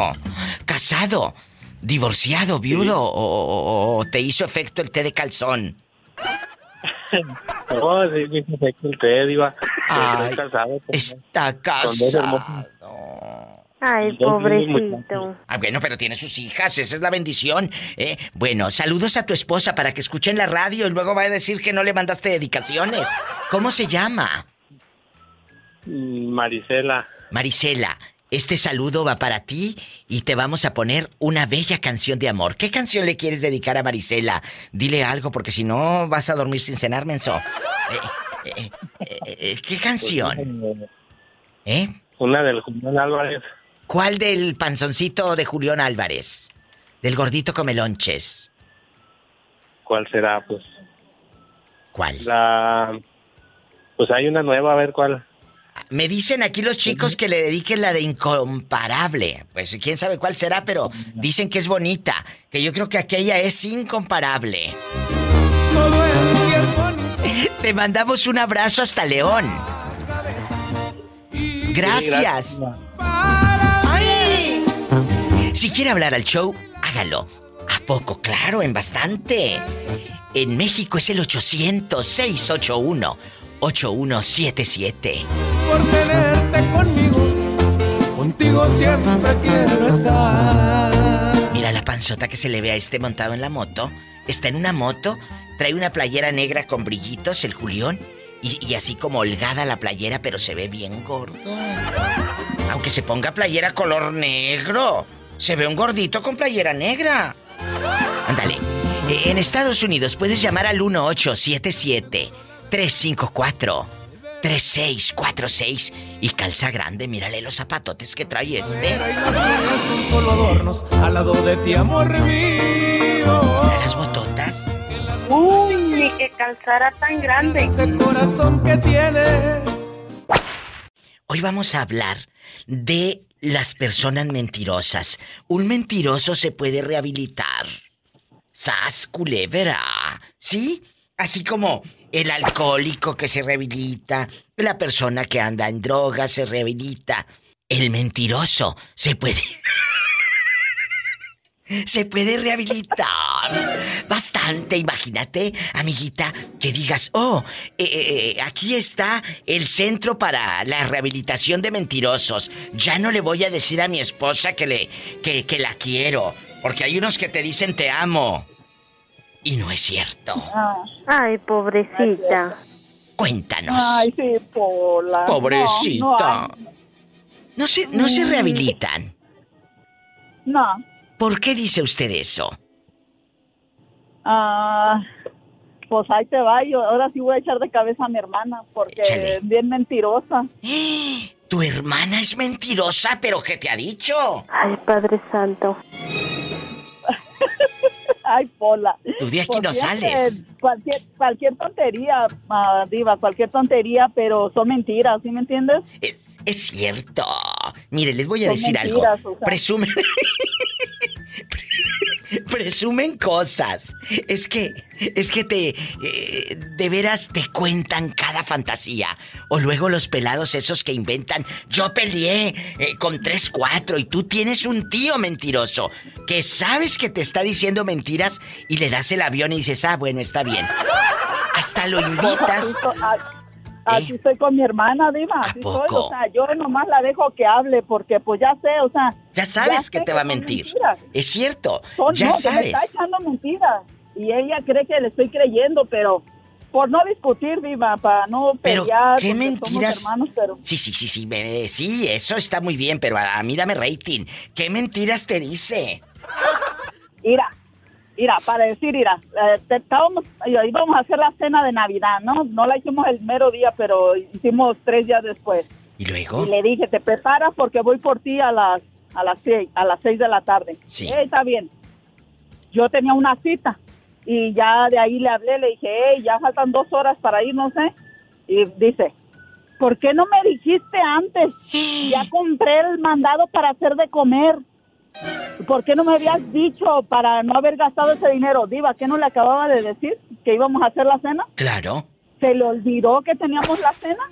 Casado, divorciado, viudo, o, o- o te hizo efecto el té de calzón. No, sí, me hizo efecto el té, Diva. Ay, Estoy casado. con- Está con casado. Ay, pobrecito. Ah, bueno, pero tiene sus hijas, esa es la bendición. ¿eh? Bueno, saludos a tu esposa para que escuchen la radio y luego va a decir que no le mandaste dedicaciones. ¿Cómo se llama? Mm, Marisela. Marisela, este saludo va para ti y te vamos a poner una bella canción de amor. ¿Qué canción le quieres dedicar a Marisela? Dile algo porque si no vas a dormir sin cenar, menso. Eh, eh, eh, ¿Qué canción? ¿Eh? Una del Julián Álvarez. ¿Cuál del panzoncito de Julián Álvarez? Del gordito comelonches. ¿Cuál será? Pues. ¿Cuál? La. Pues hay una nueva, a ver cuál. Me dicen aquí los chicos que le dediquen la de incomparable. Pues quién sabe cuál será, pero dicen que es bonita. Que yo creo que aquella es incomparable. Te mandamos un abrazo hasta León. Gracias. ¡Ay! Si quiere hablar al show, hágalo. ¿A poco? Claro, en bastante. En México es el 800-681-8177. Por tenerte conmigo, contigo siempre quiero estar. Mira la panzota que se le ve a este montado en la moto. Está en una moto, trae una playera negra con brillitos, el Julión, y, y así como holgada la playera, pero se ve bien gordo. Aunque se ponga playera color negro, se ve un gordito con playera negra. Ándale. Eh, En Estados Unidos puedes llamar al 1877-354-3646 y calza grande. Mírale los zapatotes que trae este. Son solo adornos al lado de ti, amor mío. Las bototas. Uy, ni que calzara tan grande. Ese corazón que tiene. Hoy vamos a hablar de las personas mentirosas. Un mentiroso se puede rehabilitar. Sas culebra. ¿Sí? Así como el alcohólico que se rehabilita, la persona que anda en drogas se rehabilita. El mentiroso se puede. Se puede rehabilitar bastante. Imagínate, amiguita, que digas, oh, eh, eh, eh, aquí está el centro para la rehabilitación de mentirosos. Ya no le voy a decir a mi esposa que le, que, que la quiero, porque hay unos que te dicen te amo. Y no es cierto. Ay, pobrecita. Cuéntanos. Ay, sí, Pola. Pobrecita. No, no, No se, no se Mm. rehabilitan. no. ¿Por qué dice usted eso? Ah, pues ahí te va. Yo ahora sí voy a echar de cabeza a mi hermana porque Échale. es bien mentirosa. Tu hermana es mentirosa, pero ¿qué te ha dicho? Ay, Padre Santo. Ay, Pola. Tú de aquí no sales. Cualquier, cualquier tontería, ah, Diva, cualquier tontería, pero son mentiras, ¿sí me entiendes? Es cierto. Mire, les voy a Son decir mentiras, algo. o sea. Presumen. Presumen cosas. Es que, es que te, eh, de veras te cuentan cada fantasía. O luego los pelados esos que inventan, yo peleé eh, con tres, cuatro y tú tienes un tío mentiroso que sabes que te está diciendo mentiras y le das el avión y dices, ah, bueno, está bien. Hasta lo invitas. Así estoy con mi hermana, Diva. Así soy. poco? O sea, yo nomás la dejo que hable porque, pues ya sé, o sea. Ya sabes que te va a mentir. mentiras. Es cierto. Son- Ya no, que me sabes. está echando mentiras. Y ella cree que le estoy creyendo, pero por no discutir, Diva, para no Pero, pelear. ¿qué somos mentiras? hermanos, pero Sí, sí, sí, sí, me- sí, eso está muy bien, pero a, a mí dame rating. ¿Qué mentiras te dice? Mira, mira, para decir, mira, eh, estábamos, íbamos a hacer la cena de Navidad, ¿no? No la hicimos el mero día, pero hicimos tres días después. ¿Y luego? Y le dije, te preparas porque voy por ti a las a las seis, a las seis de la tarde. Sí. "Eh, está bien. Yo tenía una cita y ya de ahí le hablé, le dije, hey, ya faltan dos horas para ir, no sé. Y dice, ¿por qué no me dijiste antes? Ya compré el mandado para hacer de comer. ¿Por qué no me habías dicho para no haber gastado ese dinero? Diva, ¿qué no le acababa de decir? Que íbamos a hacer la cena. Claro. ¿Se le olvidó que teníamos la cena?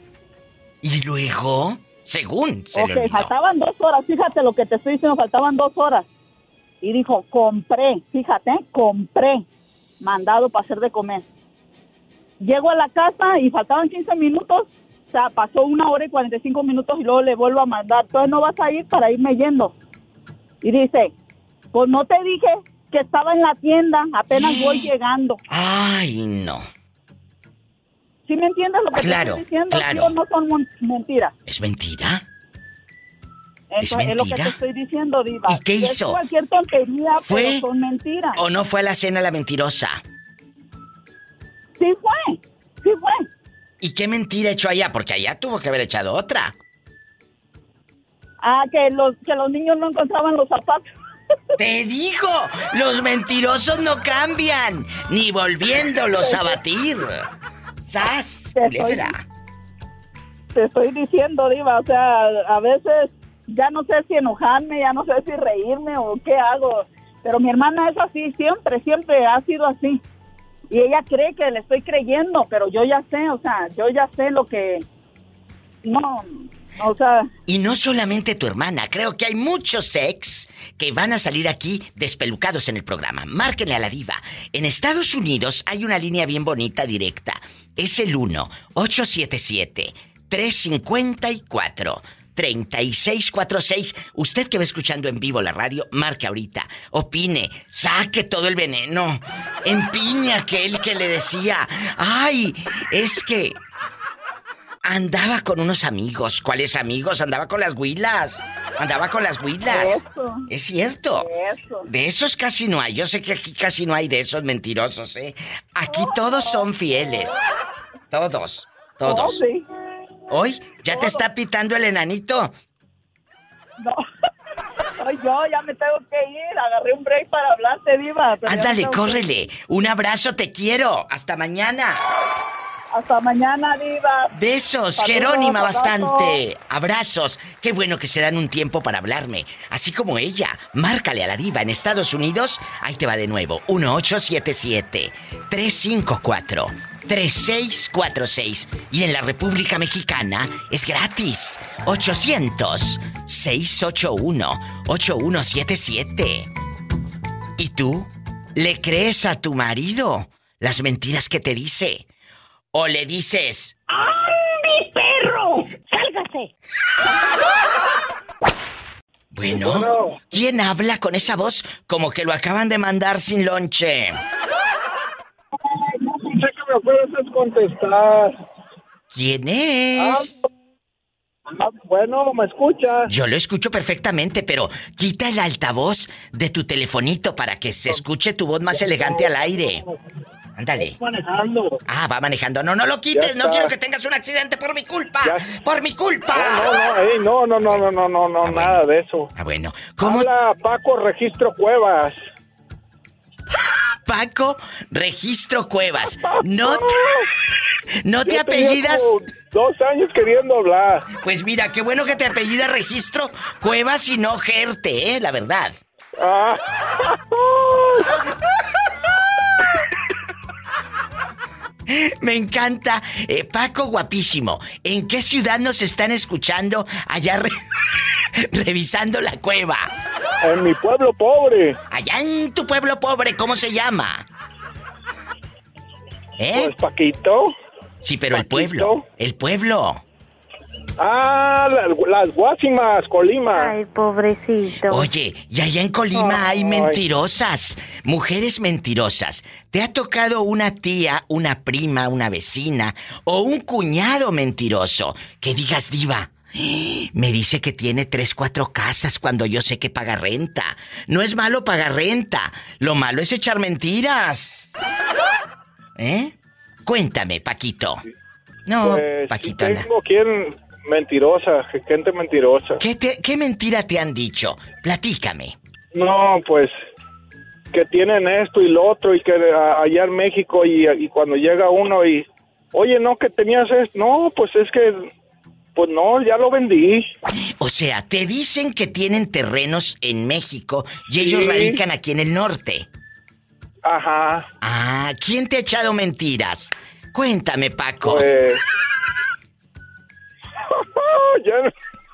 ¿Y luego? Según se ok, le olvidó. faltaban dos horas, fíjate lo que te estoy diciendo, faltaban dos horas. Y dijo, compré, fíjate, compré mandado para hacer de comer. Llego a la casa y faltaban 15 minutos, o sea, pasó una hora y 45 minutos y luego le vuelvo a mandar, entonces no vas a ir para irme yendo. Y dice, pues no te dije que estaba en la tienda, apenas voy llegando. Ay, no. ¿Sí me entiendes lo que Claro, te estoy diciendo? ¿Sí claro. no son mentiras? ¿Es mentira? Eso ¿Es es, lo que te estoy diciendo, Diva. ¿Y qué Es hizo? cualquier tontería, ¿Fue? pero son mentiras. ¿O no fue a la cena la mentirosa? Sí fue, sí fue. ¿Y qué mentira echó allá? Porque allá tuvo que haber echado otra. Ah, que los, que los niños no encontraban los zapatos. ¡Te digo! Los mentirosos no cambian, ni volviéndolos a batir. ¡Sas! Te estoy- te estoy diciendo, Diva, o sea, a veces ya no sé si enojarme, ya no sé si reírme o qué hago. Pero mi hermana es así, siempre, siempre ha sido así. Y ella cree que le estoy creyendo, pero yo ya sé, o sea, yo ya sé lo que... No, Y no solamente tu hermana, creo que hay muchos ex que van a salir aquí despelucados en el programa. Márquenle a la diva. En Estados Unidos hay una línea bien bonita, directa. Es el 1-877-354. 3646. Usted que va escuchando en vivo la radio, marque ahorita. Opine. Saque todo el veneno. Empiña aquel que le decía. Ay, es que. Andaba con unos amigos. ¿Cuáles amigos? Andaba con las huilas. Andaba con las huilas. Eso. Es cierto. Eso. De esos casi no hay. Yo sé que aquí casi no hay de esos mentirosos, ¿eh? Aquí todos son fieles. Todos. Todos. Oh. Hoy ya te está pitando el enanito. No. Soy yo, ya me tengo que ir. Agarré un break para hablarte, Diva. Ándale, córrele. Un abrazo, te quiero. Hasta mañana. Hasta mañana, Diva. Besos, Saludos, Jerónima, abrazos. bastante. Abrazos. Qué bueno que se dan un tiempo para hablarme. Así como ella. Márcale a la diva en Estados Unidos. Ahí te va de nuevo. 1877-354-3646. Y en la República Mexicana es gratis. 800-681-8177. ¿Y tú? ¿Le crees a tu marido las mentiras que te dice? ¿O le dices, ¡Mi perro! ¡Sálgase! bueno, ¿quién habla con esa voz como que lo acaban de mandar sin lonche? Sé que me puedes contestar. ¿Quién es? Ah, bueno, ¿me escuchas? Yo lo escucho perfectamente, pero quita el altavoz de tu telefonito para que se escuche tu voz más elegante al aire. Ándale. manejando. Ah, va manejando. No, no lo quites. No quiero que tengas un accidente por mi culpa. Por mi culpa. No, no, ey, no, no, no, no, no, no, no, nada de eso. Ah, bueno. ¿Cómo? Habla Paco Registro Cuevas. Paco Registro Cuevas. No te, no te Yo apellidas. Dos años queriendo hablar. Pues mira, qué bueno que te apellida Registro Cuevas y no Gerte, ¿eh? La verdad. Ah. Me encanta. Eh, Paco, guapísimo. ¿En qué ciudad nos están escuchando allá re- revisando la cueva? En mi pueblo pobre. Allá en tu pueblo pobre, ¿cómo se llama? ¿Eh? Pues Paquito. Sí, pero el pueblo. El pueblo. Ah, la- las Guasimas, Colima. Ay, pobrecito. Oye, y allá en Colima hay mentirosas, mujeres mentirosas. ¿Te ha tocado una tía, una prima, una vecina o un cuñado mentiroso que digas diva? Me dice que tiene tres, cuatro casas cuando yo sé que paga renta. No es malo pagar renta. Lo malo es echar mentiras. ¿Eh? Cuéntame, Paquito. No, Pues, Paquito, anda. tengo quien mentirosa, gente mentirosa. ¿Qué, te- ¿Qué mentira te han dicho? Platícame. No, pues que tienen esto y lo otro y que a- allá en México y, y cuando llega uno y, oye, no, que tenías esto. No, pues es que, pues no, ya lo vendí. O sea, te dicen que tienen terrenos en México y ellos radican aquí en el norte. Ajá. Ah, ¿quién te ha echado mentiras? Cuéntame, Paco. Pues... Ya no-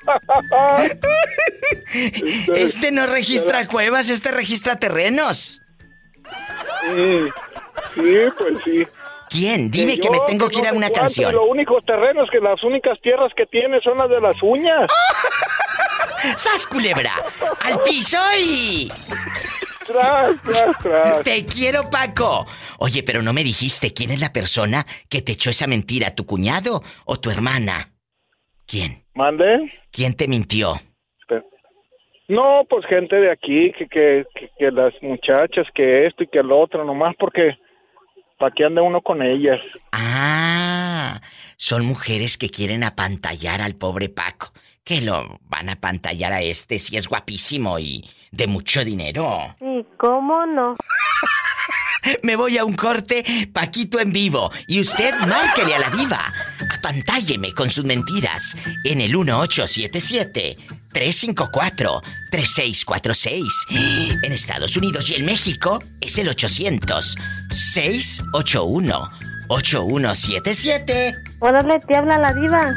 Este no registra cuevas, este registra terrenos. Sí, sí, pues sí. ¿Quién? Dime que, yo, me tengo que ir a una canción. Los únicos terrenos que las únicas tierras que tiene son las de las uñas. ¡Sas, culebra! ¡Al piso y... Tras, tras, tras. Te quiero, Paco. Oye, pero no me dijiste quién es la persona que te echó esa mentira, tu cuñado o tu hermana. ¿Quién? ¿Mande? ¿Quién te mintió? No, pues gente de aquí, que, que, que, que las muchachas, que esto y que lo otro, nomás porque para qué ande uno con ellas. Ah, son mujeres que quieren apantallar al pobre Paco. Que lo van a apantallar a este si es guapísimo y de mucho dinero. ¿Y cómo no? Me voy a un corte, Paquito en vivo. Y usted márquele a la diva Apantálleme con sus mentiras en el 1877 354 3646. En Estados Unidos y en México es el 800 681 8177. Órale, te habla la diva.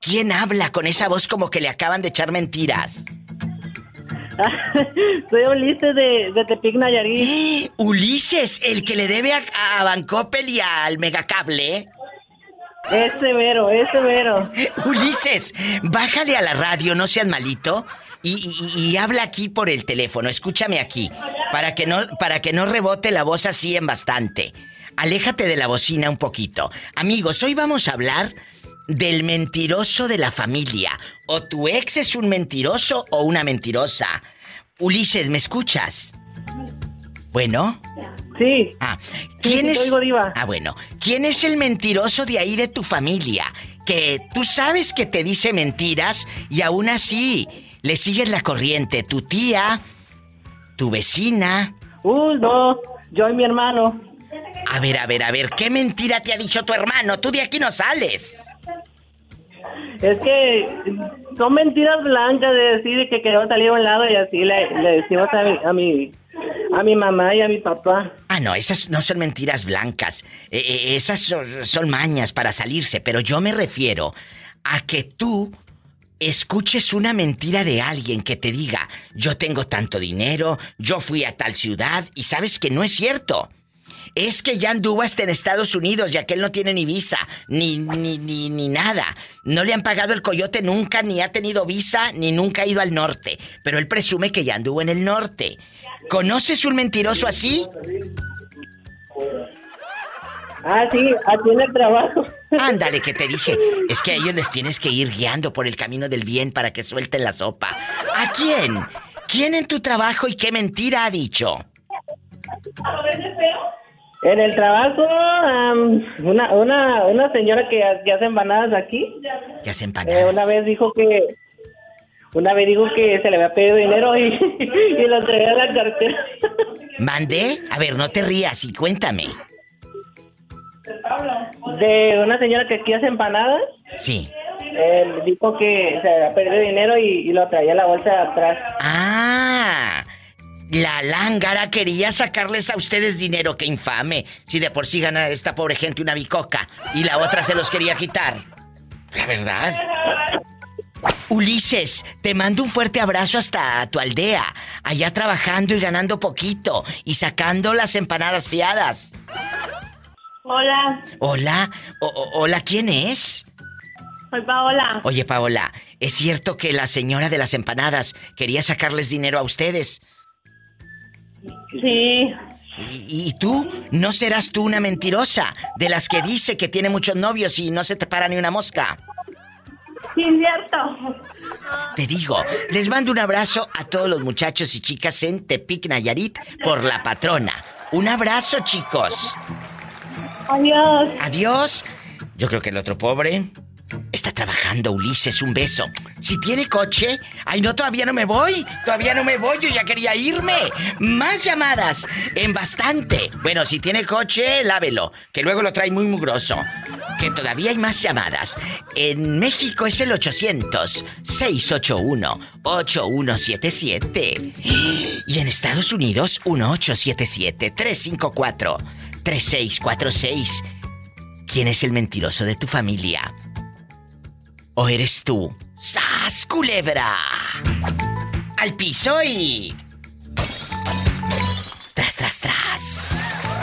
¿Quién habla con esa voz como que le acaban de echar mentiras? Soy Ulises de, de Tepic Nayarit. Ulises, el que le debe a, a Bancoppel y al Megacable. Es severo, es severo. Ulises, bájale a la radio, no seas malito. Y, y- y habla aquí por el teléfono, escúchame aquí, para que no, para que no rebote la voz así en bastante. Aléjate de la bocina un poquito. Amigos, hoy vamos a hablar del mentiroso de la familia. O tu ex es un mentiroso o una mentirosa. Ulises, ¿me escuchas? Bueno. Sí. Ah, ¿quién sí, es? oigo, diva. Ah, bueno. ¿Quién es el mentiroso de ahí de tu familia? Que tú sabes que te dice mentiras y aún así le sigues la corriente. Tu tía, tu vecina. Uh, no, yo y mi hermano. A ver, a ver, a ver, ¿qué mentira te ha dicho tu hermano? Tú de aquí no sales. Es que son mentiras blancas de decir que queremos salir a un lado y así le, decimos a mi, a mi a mi mamá y a mi papá. Ah, no, esas no son mentiras blancas. Eh, eh, esas son, son mañas para salirse, pero yo me refiero a que tú escuches una mentira de alguien que te diga, yo tengo tanto dinero, yo fui a tal ciudad y sabes que no es cierto. Es que ya anduvo hasta en Estados Unidos y aquel no tiene ni visa, ni, ni, ni, ni nada. No le han pagado el coyote nunca, ni ha tenido visa, ni nunca ha ido al norte. Pero él presume que ya anduvo en el norte. ¿Conoces un mentiroso así? Ah, sí, aquí en el trabajo. Ándale, que te dije. Es que a ellos les tienes que ir guiando por el camino del bien para que suelten la sopa. ¿A quién? ¿Quién en tu trabajo y qué mentira ha dicho? En el trabajo, una, una, una señora que, que hace empanadas aquí, Que hacen eh, empanadas. una vez dijo que una vez dijo que se le había pedido dinero y, y lo entregué a la cartera. ¿Mandé? A ver, no te rías y cuéntame. De una señora que aquí hace empanadas, Sí. él dijo que se había perdido dinero y, y lo traía en la bolsa de atrás. Ah, la lángara quería sacarles a ustedes dinero, qué infame. Si de por sí gana esta pobre gente una bicoca y la otra se los quería quitar. La verdad. Ulises, te mando un fuerte abrazo hasta tu aldea, allá trabajando y ganando poquito y sacando las empanadas fiadas. Hola, Hola, o- hola, ¿quién es? soy Paola. Oye, Paola, ¿es cierto que la señora de las empanadas quería sacarles dinero a ustedes? Sí, ¿Y, y tú? ¿No serás tú una mentirosa? De las que dice que tiene muchos novios y no se te para ni una mosca. sí, cierto. Te digo, les mando un abrazo a todos los muchachos y chicas en Tepic Nayarit por la patrona. Un abrazo, chicos. Adiós. Adiós. Yo creo que el otro pobre está trabajando, Ulises, un beso. Si tiene coche, ay no, todavía no me voy, todavía no me voy, yo ya quería irme. Más llamadas, en bastante. Bueno, si tiene coche, lávelo, que luego lo trae muy mugroso. Que todavía hay más llamadas. En México es el 800-681-8177. Y en Estados Unidos, 1877-354-3646. ¿Quién es el mentiroso de tu familia? ¿O eres tú? ¡Sas, culebra! Al piso y... Tras, tras, tras.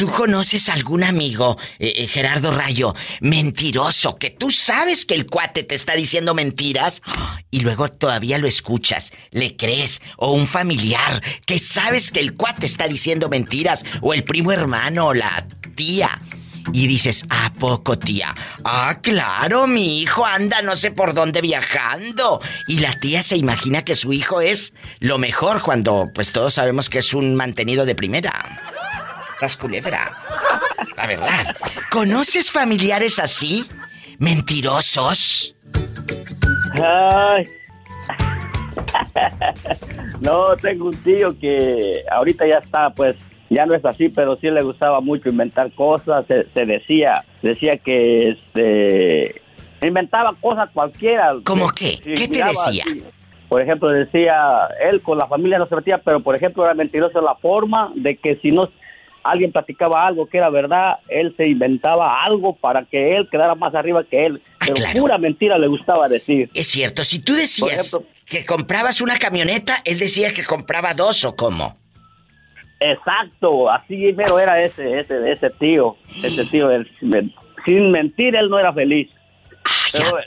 ¿Tú conoces algún amigo, eh, eh, Gerardo Rayo, mentiroso, que tú sabes que el cuate te está diciendo mentiras y luego todavía lo escuchas, le crees? O un familiar que sabes que el cuate está diciendo mentiras, o el primo hermano, o la tía. Y dices, ¿a poco, tía? Ah, claro, mi hijo anda no sé por dónde viajando. Y la tía se imagina que su hijo es lo mejor cuando pues todos sabemos que es un mantenido de primera. Sas culebra. La verdad. ¿Conoces familiares así? ¿Mentirosos? Ay. No, tengo un tío que ahorita ya está, pues, ya no es así, pero sí le gustaba mucho inventar cosas, se, se decía, decía que este inventaba cosas cualquiera. ¿Cómo qué? ¿Qué te decía? así. Por ejemplo, decía, él con la familia no se metía, pero por ejemplo era mentiroso la forma de que si no alguien platicaba algo que era verdad, él se inventaba algo para que él quedara más arriba que él. Pero pura mentira le gustaba decir. Es cierto, si tú decías ejemplo- que comprabas una camioneta, él decía que compraba dos o cómo. Exacto, así mero era ese, ese, ese tío, ese tío, él, men- sin mentir él no era feliz. Pero,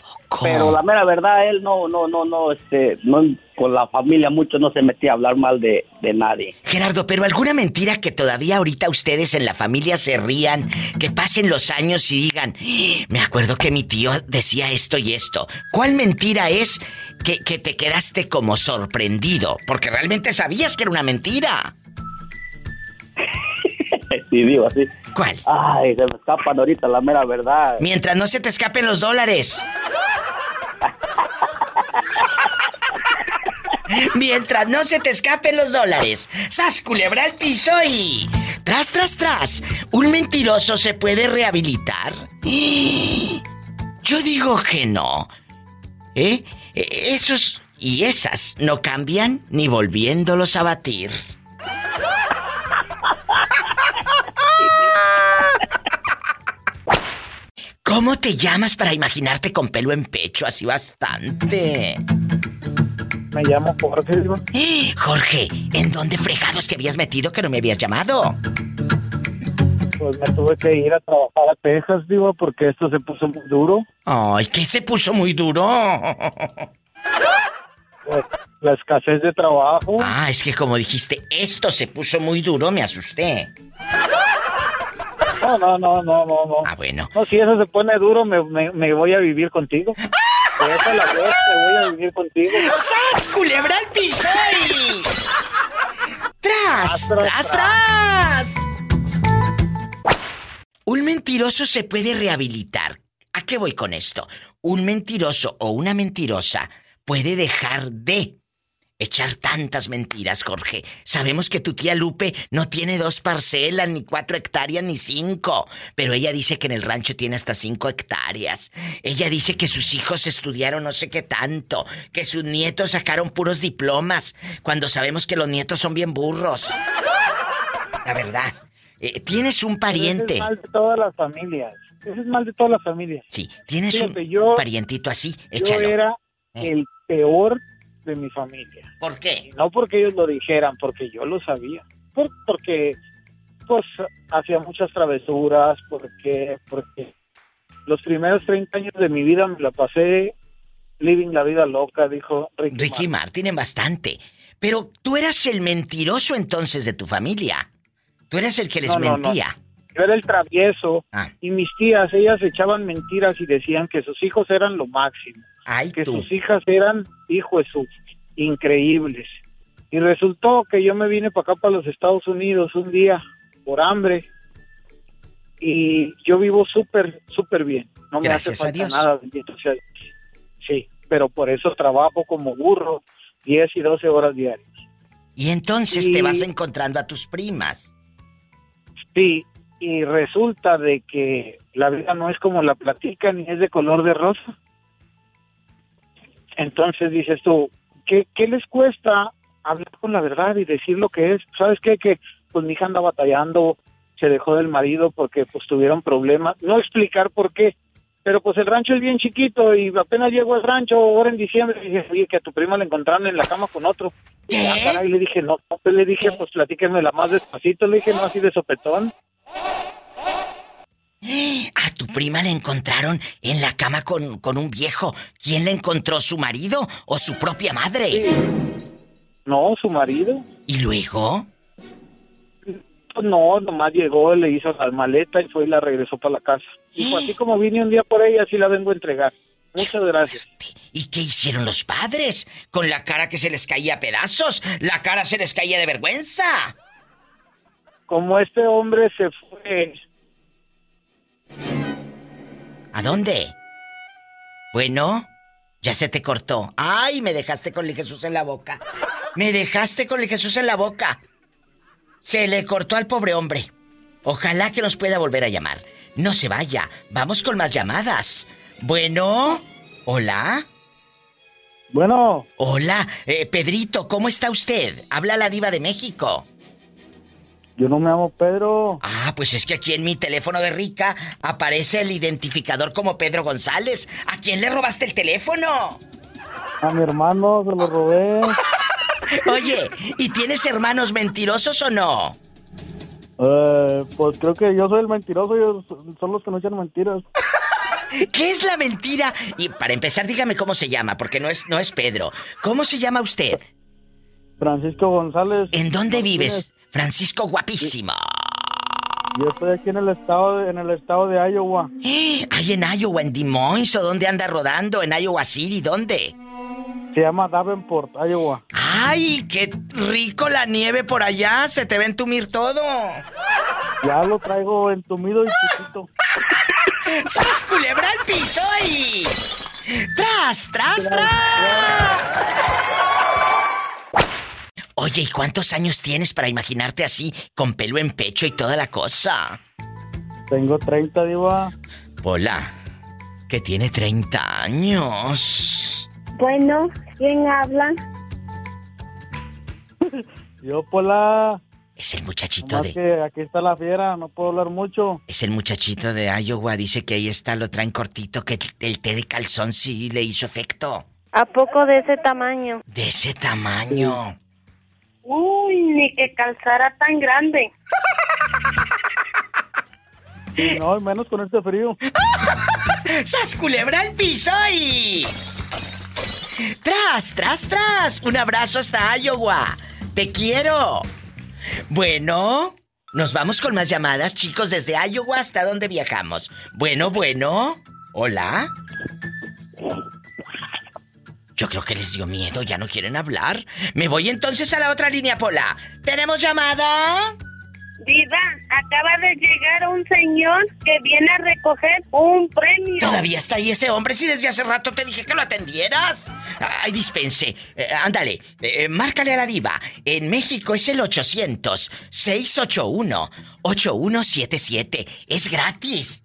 pero la mera verdad él no, no, no, no, este, no, con la familia mucho no se metía a hablar mal de, de nadie. Gerardo, pero alguna mentira que todavía ahorita ustedes en la familia se rían, que pasen los años y digan, "Ah, me acuerdo que mi tío decía esto y esto. ¿Cuál mentira es que, que te quedaste como sorprendido? Porque realmente sabías que era una mentira. sí, digo así. ¿Cuál? Ay, se me escapan ahorita la mera verdad. Mientras no se te escapen los dólares. Mientras no se te escapen los dólares. ¡Sas, culebra al piso y... Tras, tras, tras. ¿Un mentiroso se puede rehabilitar? Yo digo que no. ¿Eh? Eh, Esos y esas no cambian ni volviéndolos a batir. ¿Cómo te llamas para imaginarte con pelo en pecho así bastante? Me llamo Jorge, digo. Eh, Jorge, ¿en dónde fregados te habías metido que no me habías llamado? Pues me tuve que ir a trabajar a Texas, digo, porque esto se puso muy duro. Ay, que se puso muy duro. Pues, la escasez de trabajo. Ah, es que como dijiste, esto se puso muy duro, me asusté. No, no, no, no, no, no. Ah, bueno. No, si eso se pone duro, me, me, me voy a vivir contigo. Deja la vez, me voy a vivir contigo. ¡Sas, culebra al piso. ¡Tras, tras, tras! Un mentiroso se puede rehabilitar. ¿A qué voy con esto? Un mentiroso o una mentirosa puede dejar de echar tantas mentiras, Jorge. Sabemos que tu tía Lupe no tiene dos parcelas, ni cuatro hectáreas, ni cinco. Pero ella dice que en el rancho tiene hasta cinco hectáreas. Ella dice que sus hijos estudiaron no sé qué tanto, que sus nietos sacaron puros diplomas, cuando sabemos que los nietos son bien burros. La verdad. Eh, tienes un pariente. Ese es mal de todas las familias. Ese es mal de todas las familias. Sí, tienes Fíjate, un yo- parientito así, Yo échalo. era Eh. el peor de mi familia. ¿Por qué? Y no porque ellos lo dijeran, porque yo lo sabía. Por- porque, pues, hacía muchas travesuras, porque, porque los primeros 30 años de mi vida me la pasé living la vida loca, dijo Ricky. Ricky Martin tienen bastante. Pero tú eras el mentiroso entonces de tu familia. Tú eras el que les No, no, no. mentía. Yo era el travieso Ah. y mis tías, ellas echaban mentiras y decían que sus hijos eran lo máximo. Ay, que tú. sus hijas eran, hijo de sus, increíbles. Y resultó que yo me vine para acá, para los Estados Unidos, un día por hambre. Y yo vivo súper, súper bien. No me Gracias hace falta nada, bendito sea. Sí, pero por eso trabajo como burro 10 y 12 horas diarias. Y entonces Y- te vas encontrando a tus primas. Sí, y resulta de que la vida no es como la platican ni es de color de rosa. Entonces dices tú, ¿qué, qué les cuesta hablar con la verdad y decir lo que es? ¿Sabes qué? Que pues mi hija anda batallando, se dejó del marido porque pues tuvieron problemas. No explicar por qué, pero pues el rancho es bien chiquito y apenas llegó al rancho ahora en diciembre y dije, oye, que a tu prima la encontraron en la cama con otro. Y ah, caray, le dije, no, no, pues le dije, pues platíquenmela más despacito, le dije, no así de sopetón. A tu prima la encontraron en la cama con, con un viejo. ¿Quién la encontró? ¿Su marido o su propia madre? No, su marido. ¿Y luego? Pues no, nomás llegó, le hizo la maleta y fue y la regresó para la casa. Y fue así como vine un día por ella, así la vengo a entregar. Muchas gracias. ¿Y qué hicieron los padres? Con la cara que se les caía a pedazos. La cara se les caía de vergüenza. Como este hombre se fue, ¿A dónde? Bueno, ya se te cortó. Ay, me dejaste con el Jesús en la boca. Me dejaste con el Jesús en la boca. Se le cortó al pobre hombre. Ojalá que nos pueda volver a llamar. No se vaya. Vamos con más llamadas. Bueno. Hola. Bueno. Hola. Eh, Pedrito, ¿cómo está usted? Habla la diva de México. Yo no me llamo Pedro. Ah, pues es que aquí en mi teléfono de rica aparece el identificador como Pedro González. ¿A quién le robaste el teléfono? A mi hermano se lo robé. Oye, ¿y tienes hermanos mentirosos o no? Eh, pues creo que yo soy el mentiroso, ellos son los que no echan mentiras. ¿Qué es la mentira? Y para empezar, dígame cómo se llama, porque no es, no es Pedro. ¿Cómo se llama usted? Francisco González. ¿En dónde vives? Francisco guapísimo. Yo estoy aquí en el estado de, en el estado de Iowa. ¿Hay en Iowa, en Des Moines o dónde anda rodando? ¿En Iowa City? ¿Dónde? Se llama Davenport, Iowa. ¡Ay, qué rico la nieve por allá! Se te va a entumir todo. Ya lo traigo entumido y chiquito. ¡Sas culebra al piso y... ¡Tras, tras, tras! Oye, ¿y cuántos años tienes para imaginarte así, con pelo en pecho y toda la cosa? Tengo 30, diva. Hola, que tiene 30 años. Bueno, ¿quién habla? Yo, Pola. Es el muchachito Nomás de... que aquí está la fiera, no puedo hablar mucho. Es el muchachito de Iowa, dice que ahí está, lo traen cortito, que el té de calzón sí le hizo efecto. ¿A poco de ese tamaño? De ese tamaño. Uy, ni que calzara tan grande. Sí, no, menos con este frío. ¡Sas culebra al piso y... ¡Tras, tras, tras! Un abrazo hasta Iowa. Te quiero. Bueno, nos vamos con más llamadas, chicos, desde Iowa hasta dónde viajamos. Bueno, bueno. Hola. Yo creo que les dio miedo, ya no quieren hablar. Me voy entonces a la otra línea, Pola. ¿Tenemos llamada? Diva, acaba de llegar un señor que viene a recoger un premio. Todavía está ahí ese hombre si desde hace rato te dije que lo atendieras. Ay, dispense. Eh, ándale, eh, márcale a la diva. En México es el 800-681-8177. Es gratis.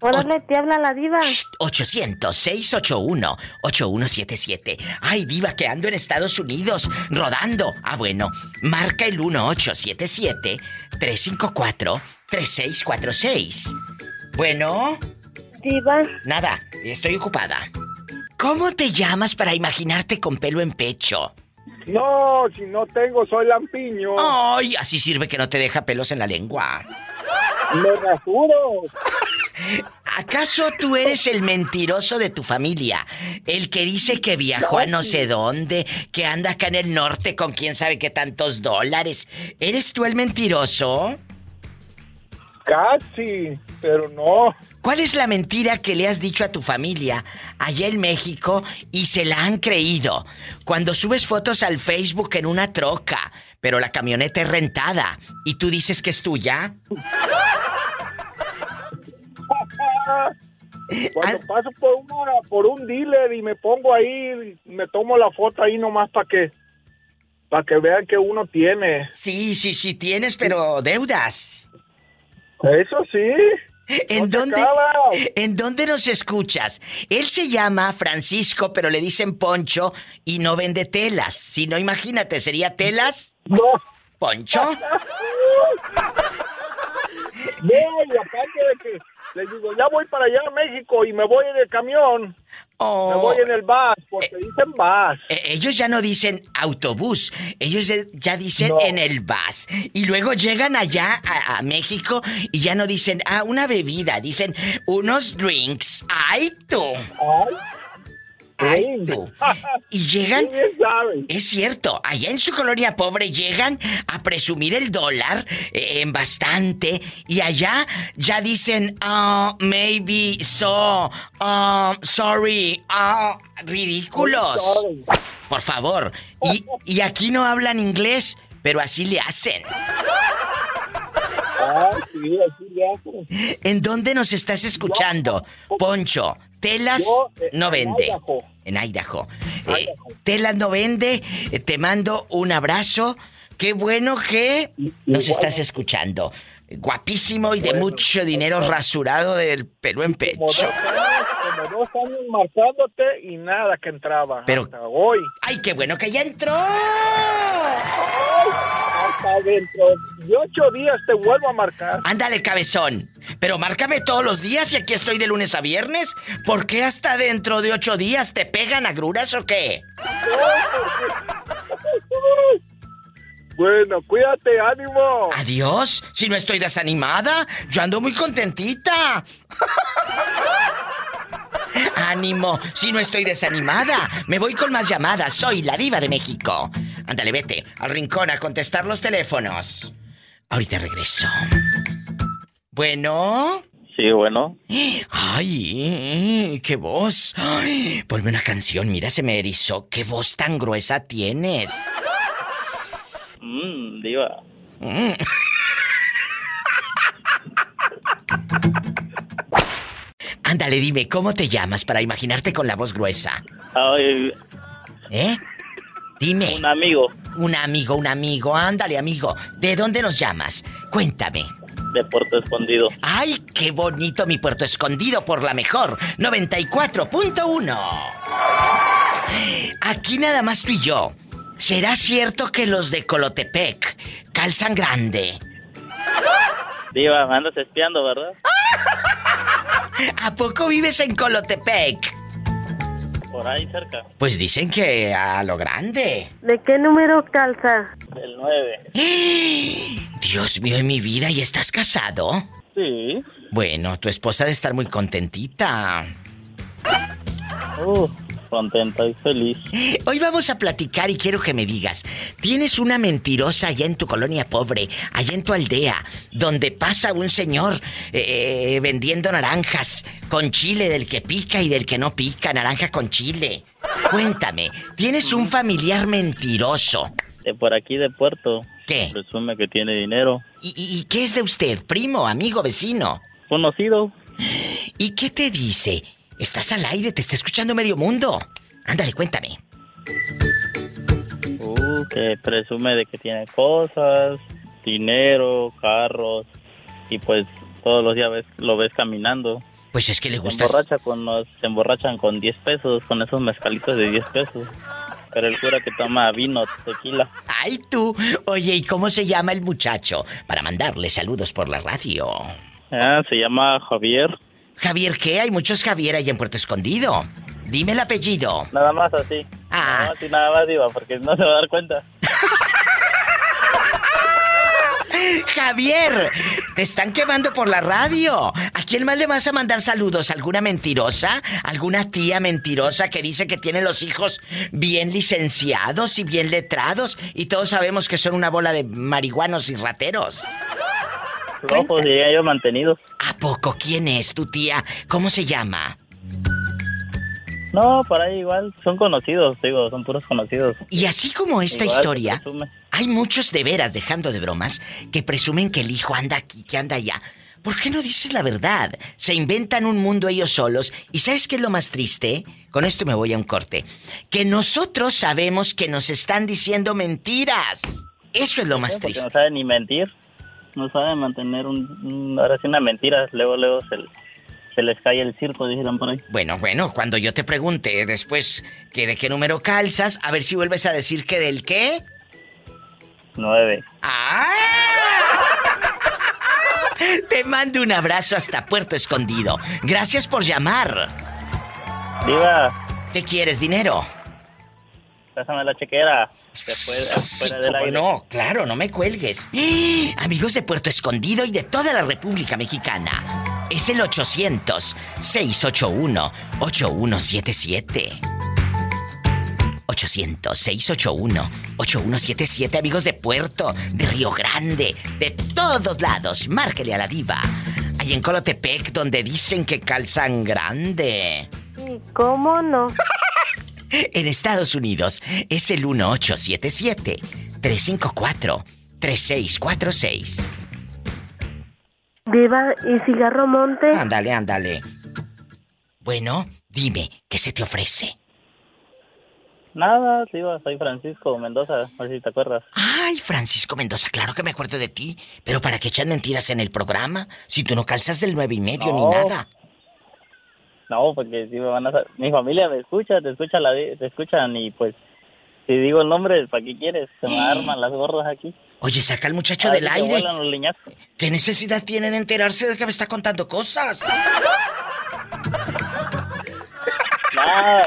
Órale, te habla la diva. 800-681-8177. Ay, diva, que ando en Estados Unidos, rodando. Ah, bueno, marca el 1877-354-3646. Bueno. Diva. Nada, estoy ocupada. ¿Cómo te llamas para imaginarte con pelo en pecho? No, si no tengo, soy lampiño. Ay, así sirve que no te deja pelos en la lengua. Me rasuro. ¿Acaso tú eres el mentiroso de tu familia? El que dice que viajó a no sé dónde, que anda acá en el norte con quién sabe qué tantos dólares. ¿Eres tú el mentiroso? Casi, pero no. ¿Cuál es la mentira que le has dicho a tu familia allá en México y se la han creído? Cuando subes fotos al Facebook en una troca, pero la camioneta es rentada y tú dices que es tuya. Cuando paso por, una, por un dealer y me pongo ahí, me tomo la foto ahí nomás para que para que vean que uno tiene. Sí, sí, sí tienes, pero deudas. Eso sí. ¿En No dónde? ¿En dónde nos escuchas? Él se llama Francisco, pero le dicen Poncho y no vende telas. Si no, imagínate, ¿sería telas? No. ¿Poncho? No, y aparte de que les digo, ya voy para allá a México y me voy en el camión. Me voy en el bus, porque dicen bus. Eh, ellos ya no dicen autobús, ellos ya- ya dicen No. en el bus. Y luego llegan allá a, a México y ya no dicen, ah, una bebida, dicen unos drinks. ¡Ay, tú! ¡Ay, Y llegan... Es cierto, allá en su colonia pobre llegan a presumir el dólar eh, en bastante y allá ya dicen, oh, maybe, so, um, sorry, oh, ridículos. Por favor. Y, y aquí no hablan inglés, pero así le hacen. Ah, sí, así le hacen. ¿En dónde nos estás escuchando? Poncho, telas Yo, eh, no en vende. Idaho. En Idaho. Eh, telas no vende. Eh, te mando un abrazo Qué bueno que nos estás escuchando. Guapísimo y de mucho dinero rasurado del pelo en pecho. Como dos años, marcándote y nada que entraba. Pero- Hasta hoy. ¡Ay, qué bueno que ya entró! Hasta dentro de ocho días te vuelvo a marcar. Ándale, cabezón. Pero márcame todos los días y aquí estoy de lunes a viernes. ¿Por qué hasta dentro de ocho días te pegan agruras o qué? Bueno, cuídate, ánimo. Adiós. Si no estoy desanimada, yo ando muy contentita. Ánimo, si no estoy desanimada. Me voy con más llamadas. Soy la diva de México. Ándale, vete al rincón a contestar los teléfonos. Ahorita regreso. Bueno. Sí, bueno. Ay, qué voz. Ay, ponme una canción, mira, se me erizó. ¿Qué voz tan gruesa tienes? Mmm, diva. Mm. Ándale, dime, ¿cómo te llamas para imaginarte con la voz gruesa? Ay, ¿Eh? Dime. un amigo Un amigo, un amigo, ándale, amigo. ¿De dónde nos llamas? Cuéntame. de Puerto Escondido. ¡Ay, qué bonito mi puerto escondido por la mejor! 94.1. Aquí nada más tú y yo. ¿Será cierto que los de Colotepec calzan grande? Diva, andas espiando, ¿verdad? ¿A poco vives en Colotepec? Por ahí cerca. Pues dicen que a lo grande. ¿De qué número calza? El 9. Dios mío, en mi vida, ¿y estás casado? Sí. Bueno, tu esposa debe estar muy contentita. Uh, contenta y feliz. Hoy vamos a platicar y quiero que me digas, ¿tienes una mentirosa allá en tu colonia pobre, allá en tu aldea, donde pasa un señor eh, vendiendo naranjas con chile del que pica y del que no pica, naranja con chile? Cuéntame, ¿tienes un familiar mentiroso? De por aquí de Puerto. ¿Qué? Presume que tiene dinero. ¿Y, y- y qué es de usted? ¿Primo, amigo, vecino? Conocido. ¿Y qué te dice? Estás al aire, te está escuchando medio mundo. Ándale, cuéntame. Uh, que presume de que tiene cosas, dinero, carros. Y pues todos los días ves- lo ves caminando. Pues es que le Se gusta... emborracha con los, se emborrachan con 10 pesos, con esos mezcalitos de 10 pesos. Pero él jura que toma vino, tequila. ¡Ay, tú! Oye, ¿y cómo se llama el muchacho? Para mandarle saludos por la radio. Ah, se llama Javier. Javier, ¿qué? Hay muchos Javier ahí en Puerto Escondido. Dime el apellido. Nada más así. Ah. Nada más y nada más, Diva, porque no se va a dar cuenta. Javier, te están quemando por la radio. ¿A quién más le vas a mandar saludos? ¿Alguna mentirosa? ¿Alguna tía mentirosa que dice que tiene los hijos bien licenciados y bien letrados? Y todos sabemos que son una bola de marihuanos y rateros. Rojos diría yo mantenidos. ¿A poco quién es tu tía? ¿Cómo se llama? No, por ahí igual, son conocidos, digo, son puros conocidos. Y así como esta Igual historia, hay muchos de veras, dejando de bromas, que presumen que el hijo anda aquí, que anda allá. ¿Por qué no dices la verdad? Se inventan un mundo ellos solos. ¿Y sabes qué es lo más triste? Con esto me voy a un corte. Que nosotros sabemos que nos están diciendo mentiras. Eso es lo más Porque triste. no saben ni mentir, no saben mantener un, un- ahora sí una mentira, luego, luego se, se les cae el circo, dijeron por ahí. Bueno, bueno, cuando yo te pregunte después que de qué número calzas, a ver si vuelves a decir que del qué. Nueve. Te mando un abrazo hasta Puerto Escondido. Gracias por llamar. Diva, ¿Qué quieres, dinero? Pásame la chequera. Después, Sí, fuera del aire. no, claro, no me cuelgues. ¡Eh! Amigos de Puerto Escondido y de toda la República Mexicana. Es el 800-681-8177. 800-681-8177, amigos de Puerto, de Río Grande, de todos lados. Márquele a la diva. Ahí en Colotepec, donde dicen que calzan grande. ¿Y cómo no? En Estados Unidos es el 1877-354-3646. Diva, ¿y cigarro monte? Ándale, ándale. Bueno, dime, ¿qué se te ofrece? Nada, sí, soy Francisco Mendoza, a ver si te acuerdas. Ay, Francisco Mendoza, claro que me acuerdo de ti. Pero ¿para qué echan mentiras en el programa? Si tú no calzas del nueve y medio ni nada. No, porque si me van a... Mi familia me escucha, te escucha la... te escuchan y pues... Si digo el nombre, ¿para qué quieres? Se me arman las gordas aquí. Oye, saca al muchacho del aire. los. ¿Qué necesidad tiene de enterarse de que me está contando cosas? Nada.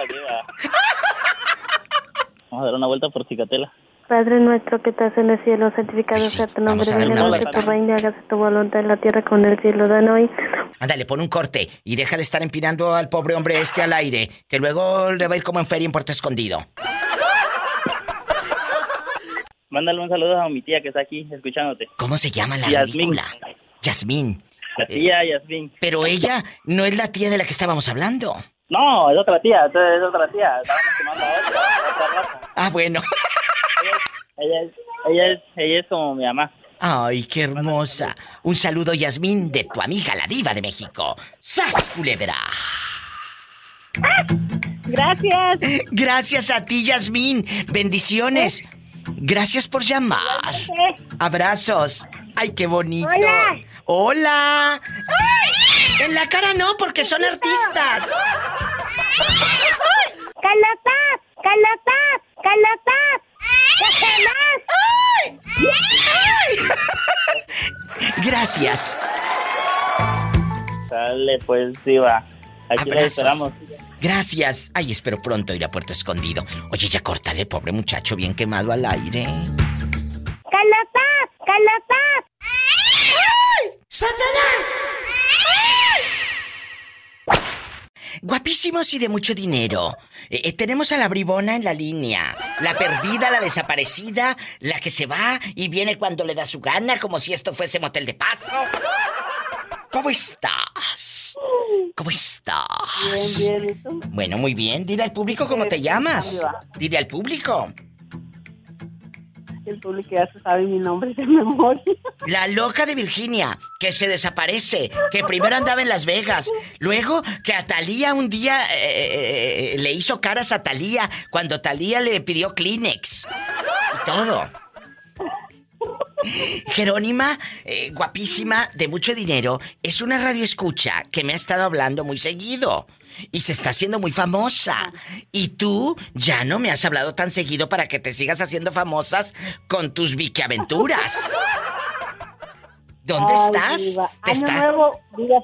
Vamos a dar una vuelta por Cicatela. Padre nuestro que estás en el cielo, santificado sea tu nombre, venga a tu reino, hágase tu voluntad en la tierra como en el cielo. Danos hoy Ándale, pon un corte y deja de estar empinando al pobre hombre este al aire, que luego le va a ir como en feria en Puerto Escondido. Mándale un saludo a mi tía que está aquí escuchándote. ¿Cómo se llama la Yasmín. ridícula? Yasmín. La tía Yasmín. Pero ella no es la tía de la que estábamos hablando. No, es otra tía, es otra tía. Estábamos quemando a otra, otra raza. Ah, bueno. Ella es, ella es, ella es como mi mamá. Ay, qué hermosa. Un saludo, Yasmín, de tu amiga, la diva de México. ¡Sas, culebra! Gracias. Gracias a ti, Yasmín. Bendiciones. Gracias por llamar. Abrazos. Ay, qué bonito. Hola. En la cara no, porque son artistas. ¡Calotaz! Gracias. Dale, pues, diva. Aquí la esperamos. Gracias. Ay, espero pronto ir a Puerto Escondido. Oye, ya córtale, pobre muchacho, bien quemado al aire. ¡Calotaz! ¡Calotaz! ¡Satanás! Guapísimos y de mucho dinero. Eh, eh, tenemos a la bribona en la línea. La perdida, la desaparecida, la que se va y viene cuando le da su gana, como si esto fuese motel de paso. ¿Cómo estás? ¿Cómo estás? Bien, bien, ¿y tú? Bueno, muy bien. Dile al público cómo te llamas. Dile al público. El público ya se sabe mi nombre de memoria. La loca de Virginia, que se desaparece, que primero andaba en Las Vegas, luego que a Talía un día eh, eh, le hizo caras a Talía cuando Talía le pidió Kleenex. Todo. Jerónima, eh, guapísima, de mucho dinero, es una radioescucha que me ha estado hablando muy seguido. Y se está haciendo muy famosa. Y tú ya no me has hablado tan seguido para que te sigas haciendo famosas con tus Vicky aventuras. ¿Dónde Ay, estás? diva. ¿Te Año está- nuevo, vida.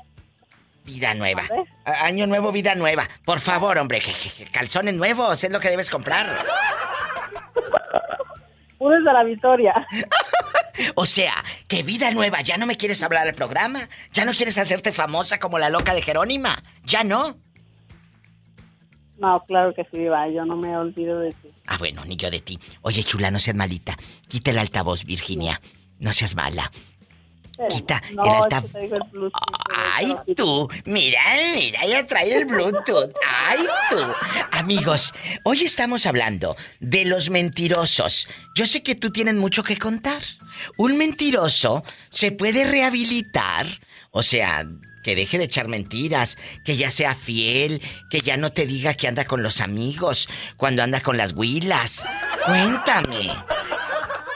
Vida nueva. Año nuevo, vida nueva. Por favor, hombre, calzones nuevos es lo que debes comprar. Pudes de la victoria. O sea, que vida nueva, ya no me quieres hablar al programa, ya no quieres hacerte famosa como la loca de Jerónima, ya no. No, claro que sí, va. Yo no me olvido de ti. Ah, bueno, ni yo de ti. Oye, chula, no seas malita. Quita el altavoz, Virginia. No seas mala. Quita no, el altavoz. el. Ay, tú. Mira, mira, ya trae el Bluetooth. Ay, tú. Amigos, hoy estamos hablando de los mentirosos. Yo sé que tú tienes mucho que contar. Un mentiroso se puede rehabilitar. O sea, que deje de echar mentiras, que ya sea fiel, que ya no te diga que anda con los amigos cuando anda con las huilas. Cuéntame.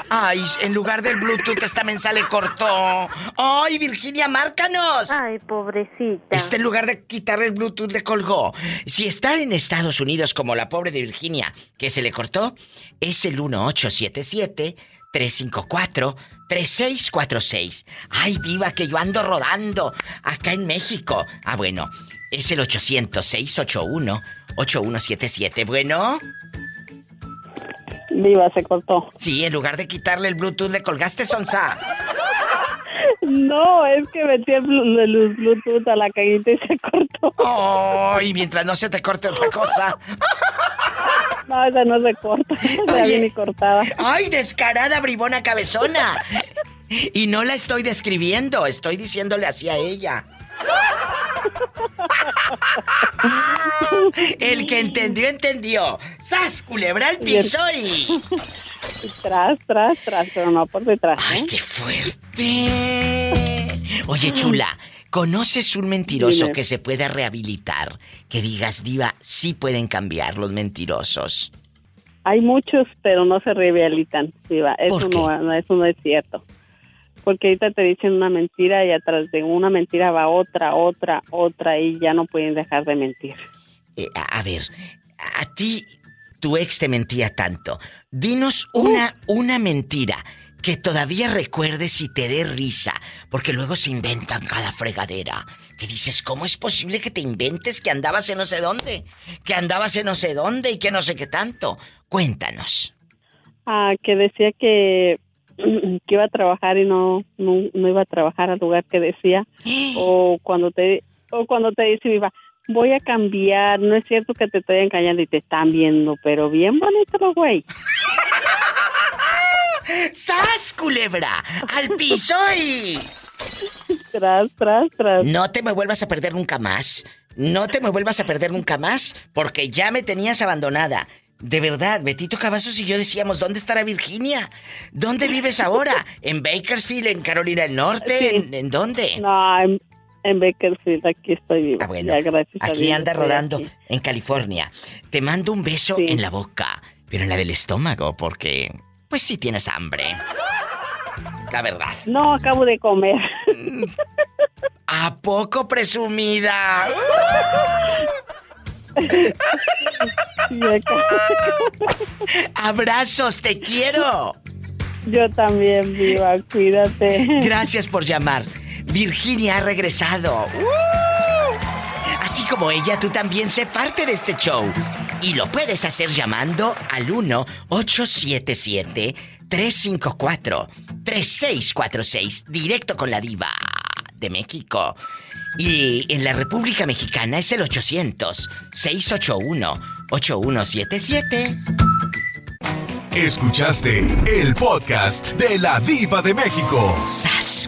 Ay, en lugar del Bluetooth esta mensa le cortó. Ay, Virginia, márcanos. Ay, pobrecita. Este en lugar de quitarle el Bluetooth le colgó. Si está en Estados Unidos como la pobre de Virginia, que se le cortó, es el 1877 354 3646. Ay, diva, que yo ando rodando acá en México. Ah, bueno, es el 800 681 8177. Bueno, Viva, se cortó. sí, en lugar de quitarle el Bluetooth le colgaste sonsa. No, es que metí el, blu- el Bluetooth a la cajita y se cortó. Ay, mientras no se te corte otra cosa. No, esa no se corta. Oye. viene cortada. ¡Ay, descarada bribona cabezona! Y no la estoy describiendo, estoy diciéndole así a ella. El que entendió, entendió. ¡Sas, culebra al piso y... Tras, tras, tras, pero no por detrás. ¡Ay, ¿eh? qué fuerte! Oye, chula, ¿conoces un mentiroso Dime. que se pueda rehabilitar? Que digas, diva, sí pueden cambiar los mentirosos. Hay muchos, pero no se rehabilitan, Diva. Eso, No, eso no es cierto. Porque ahorita te dicen una mentira y atrás de una mentira va otra, otra, otra y ya no pueden dejar de mentir. Eh, a ver, a ti tu ex te mentía tanto. Dinos una, una mentira que todavía recuerdes y te dé risa, porque luego se inventan cada fregadera. Que dices, ¿cómo es posible que te inventes que andabas en no sé dónde? Que andabas en no sé dónde y que no sé qué tanto. Cuéntanos. Ah, que decía que, que iba a trabajar y no, no, iba a trabajar al lugar que decía. o cuando te o cuando te dice, iba, voy a cambiar, no es cierto que te estoy engañando y te están viendo, pero bien bonito, güey. ¡Sas, culebra! ¡Al piso y... Tras, tras, tras. No te me vuelvas a perder nunca más. No te me vuelvas a perder nunca más, porque ya me tenías abandonada. De verdad, Betito Cavazos y yo decíamos, ¿dónde estará Virginia? ¿Dónde vives ahora? ¿En Bakersfield, en Carolina del Norte? ¿En, dónde? No, en, Bakersfield, aquí estoy viva. Ah, bueno, aquí anda rodando, en California. Te mando un beso en la boca, pero en la del estómago, porque pues sí tienes hambre. La verdad. No, acabo de comer. ¿A poco presumida? Abrazos, te quiero. Yo también, viva, cuídate. Gracias por llamar. Virginia ha regresado. Así como ella, tú también sé parte de este show. Y lo puedes hacer llamando al 1-877-354-3646, directo con la diva de México. Y en la República Mexicana es el 800-681-8177. Escuchaste el podcast de la diva de México. ¡Sas,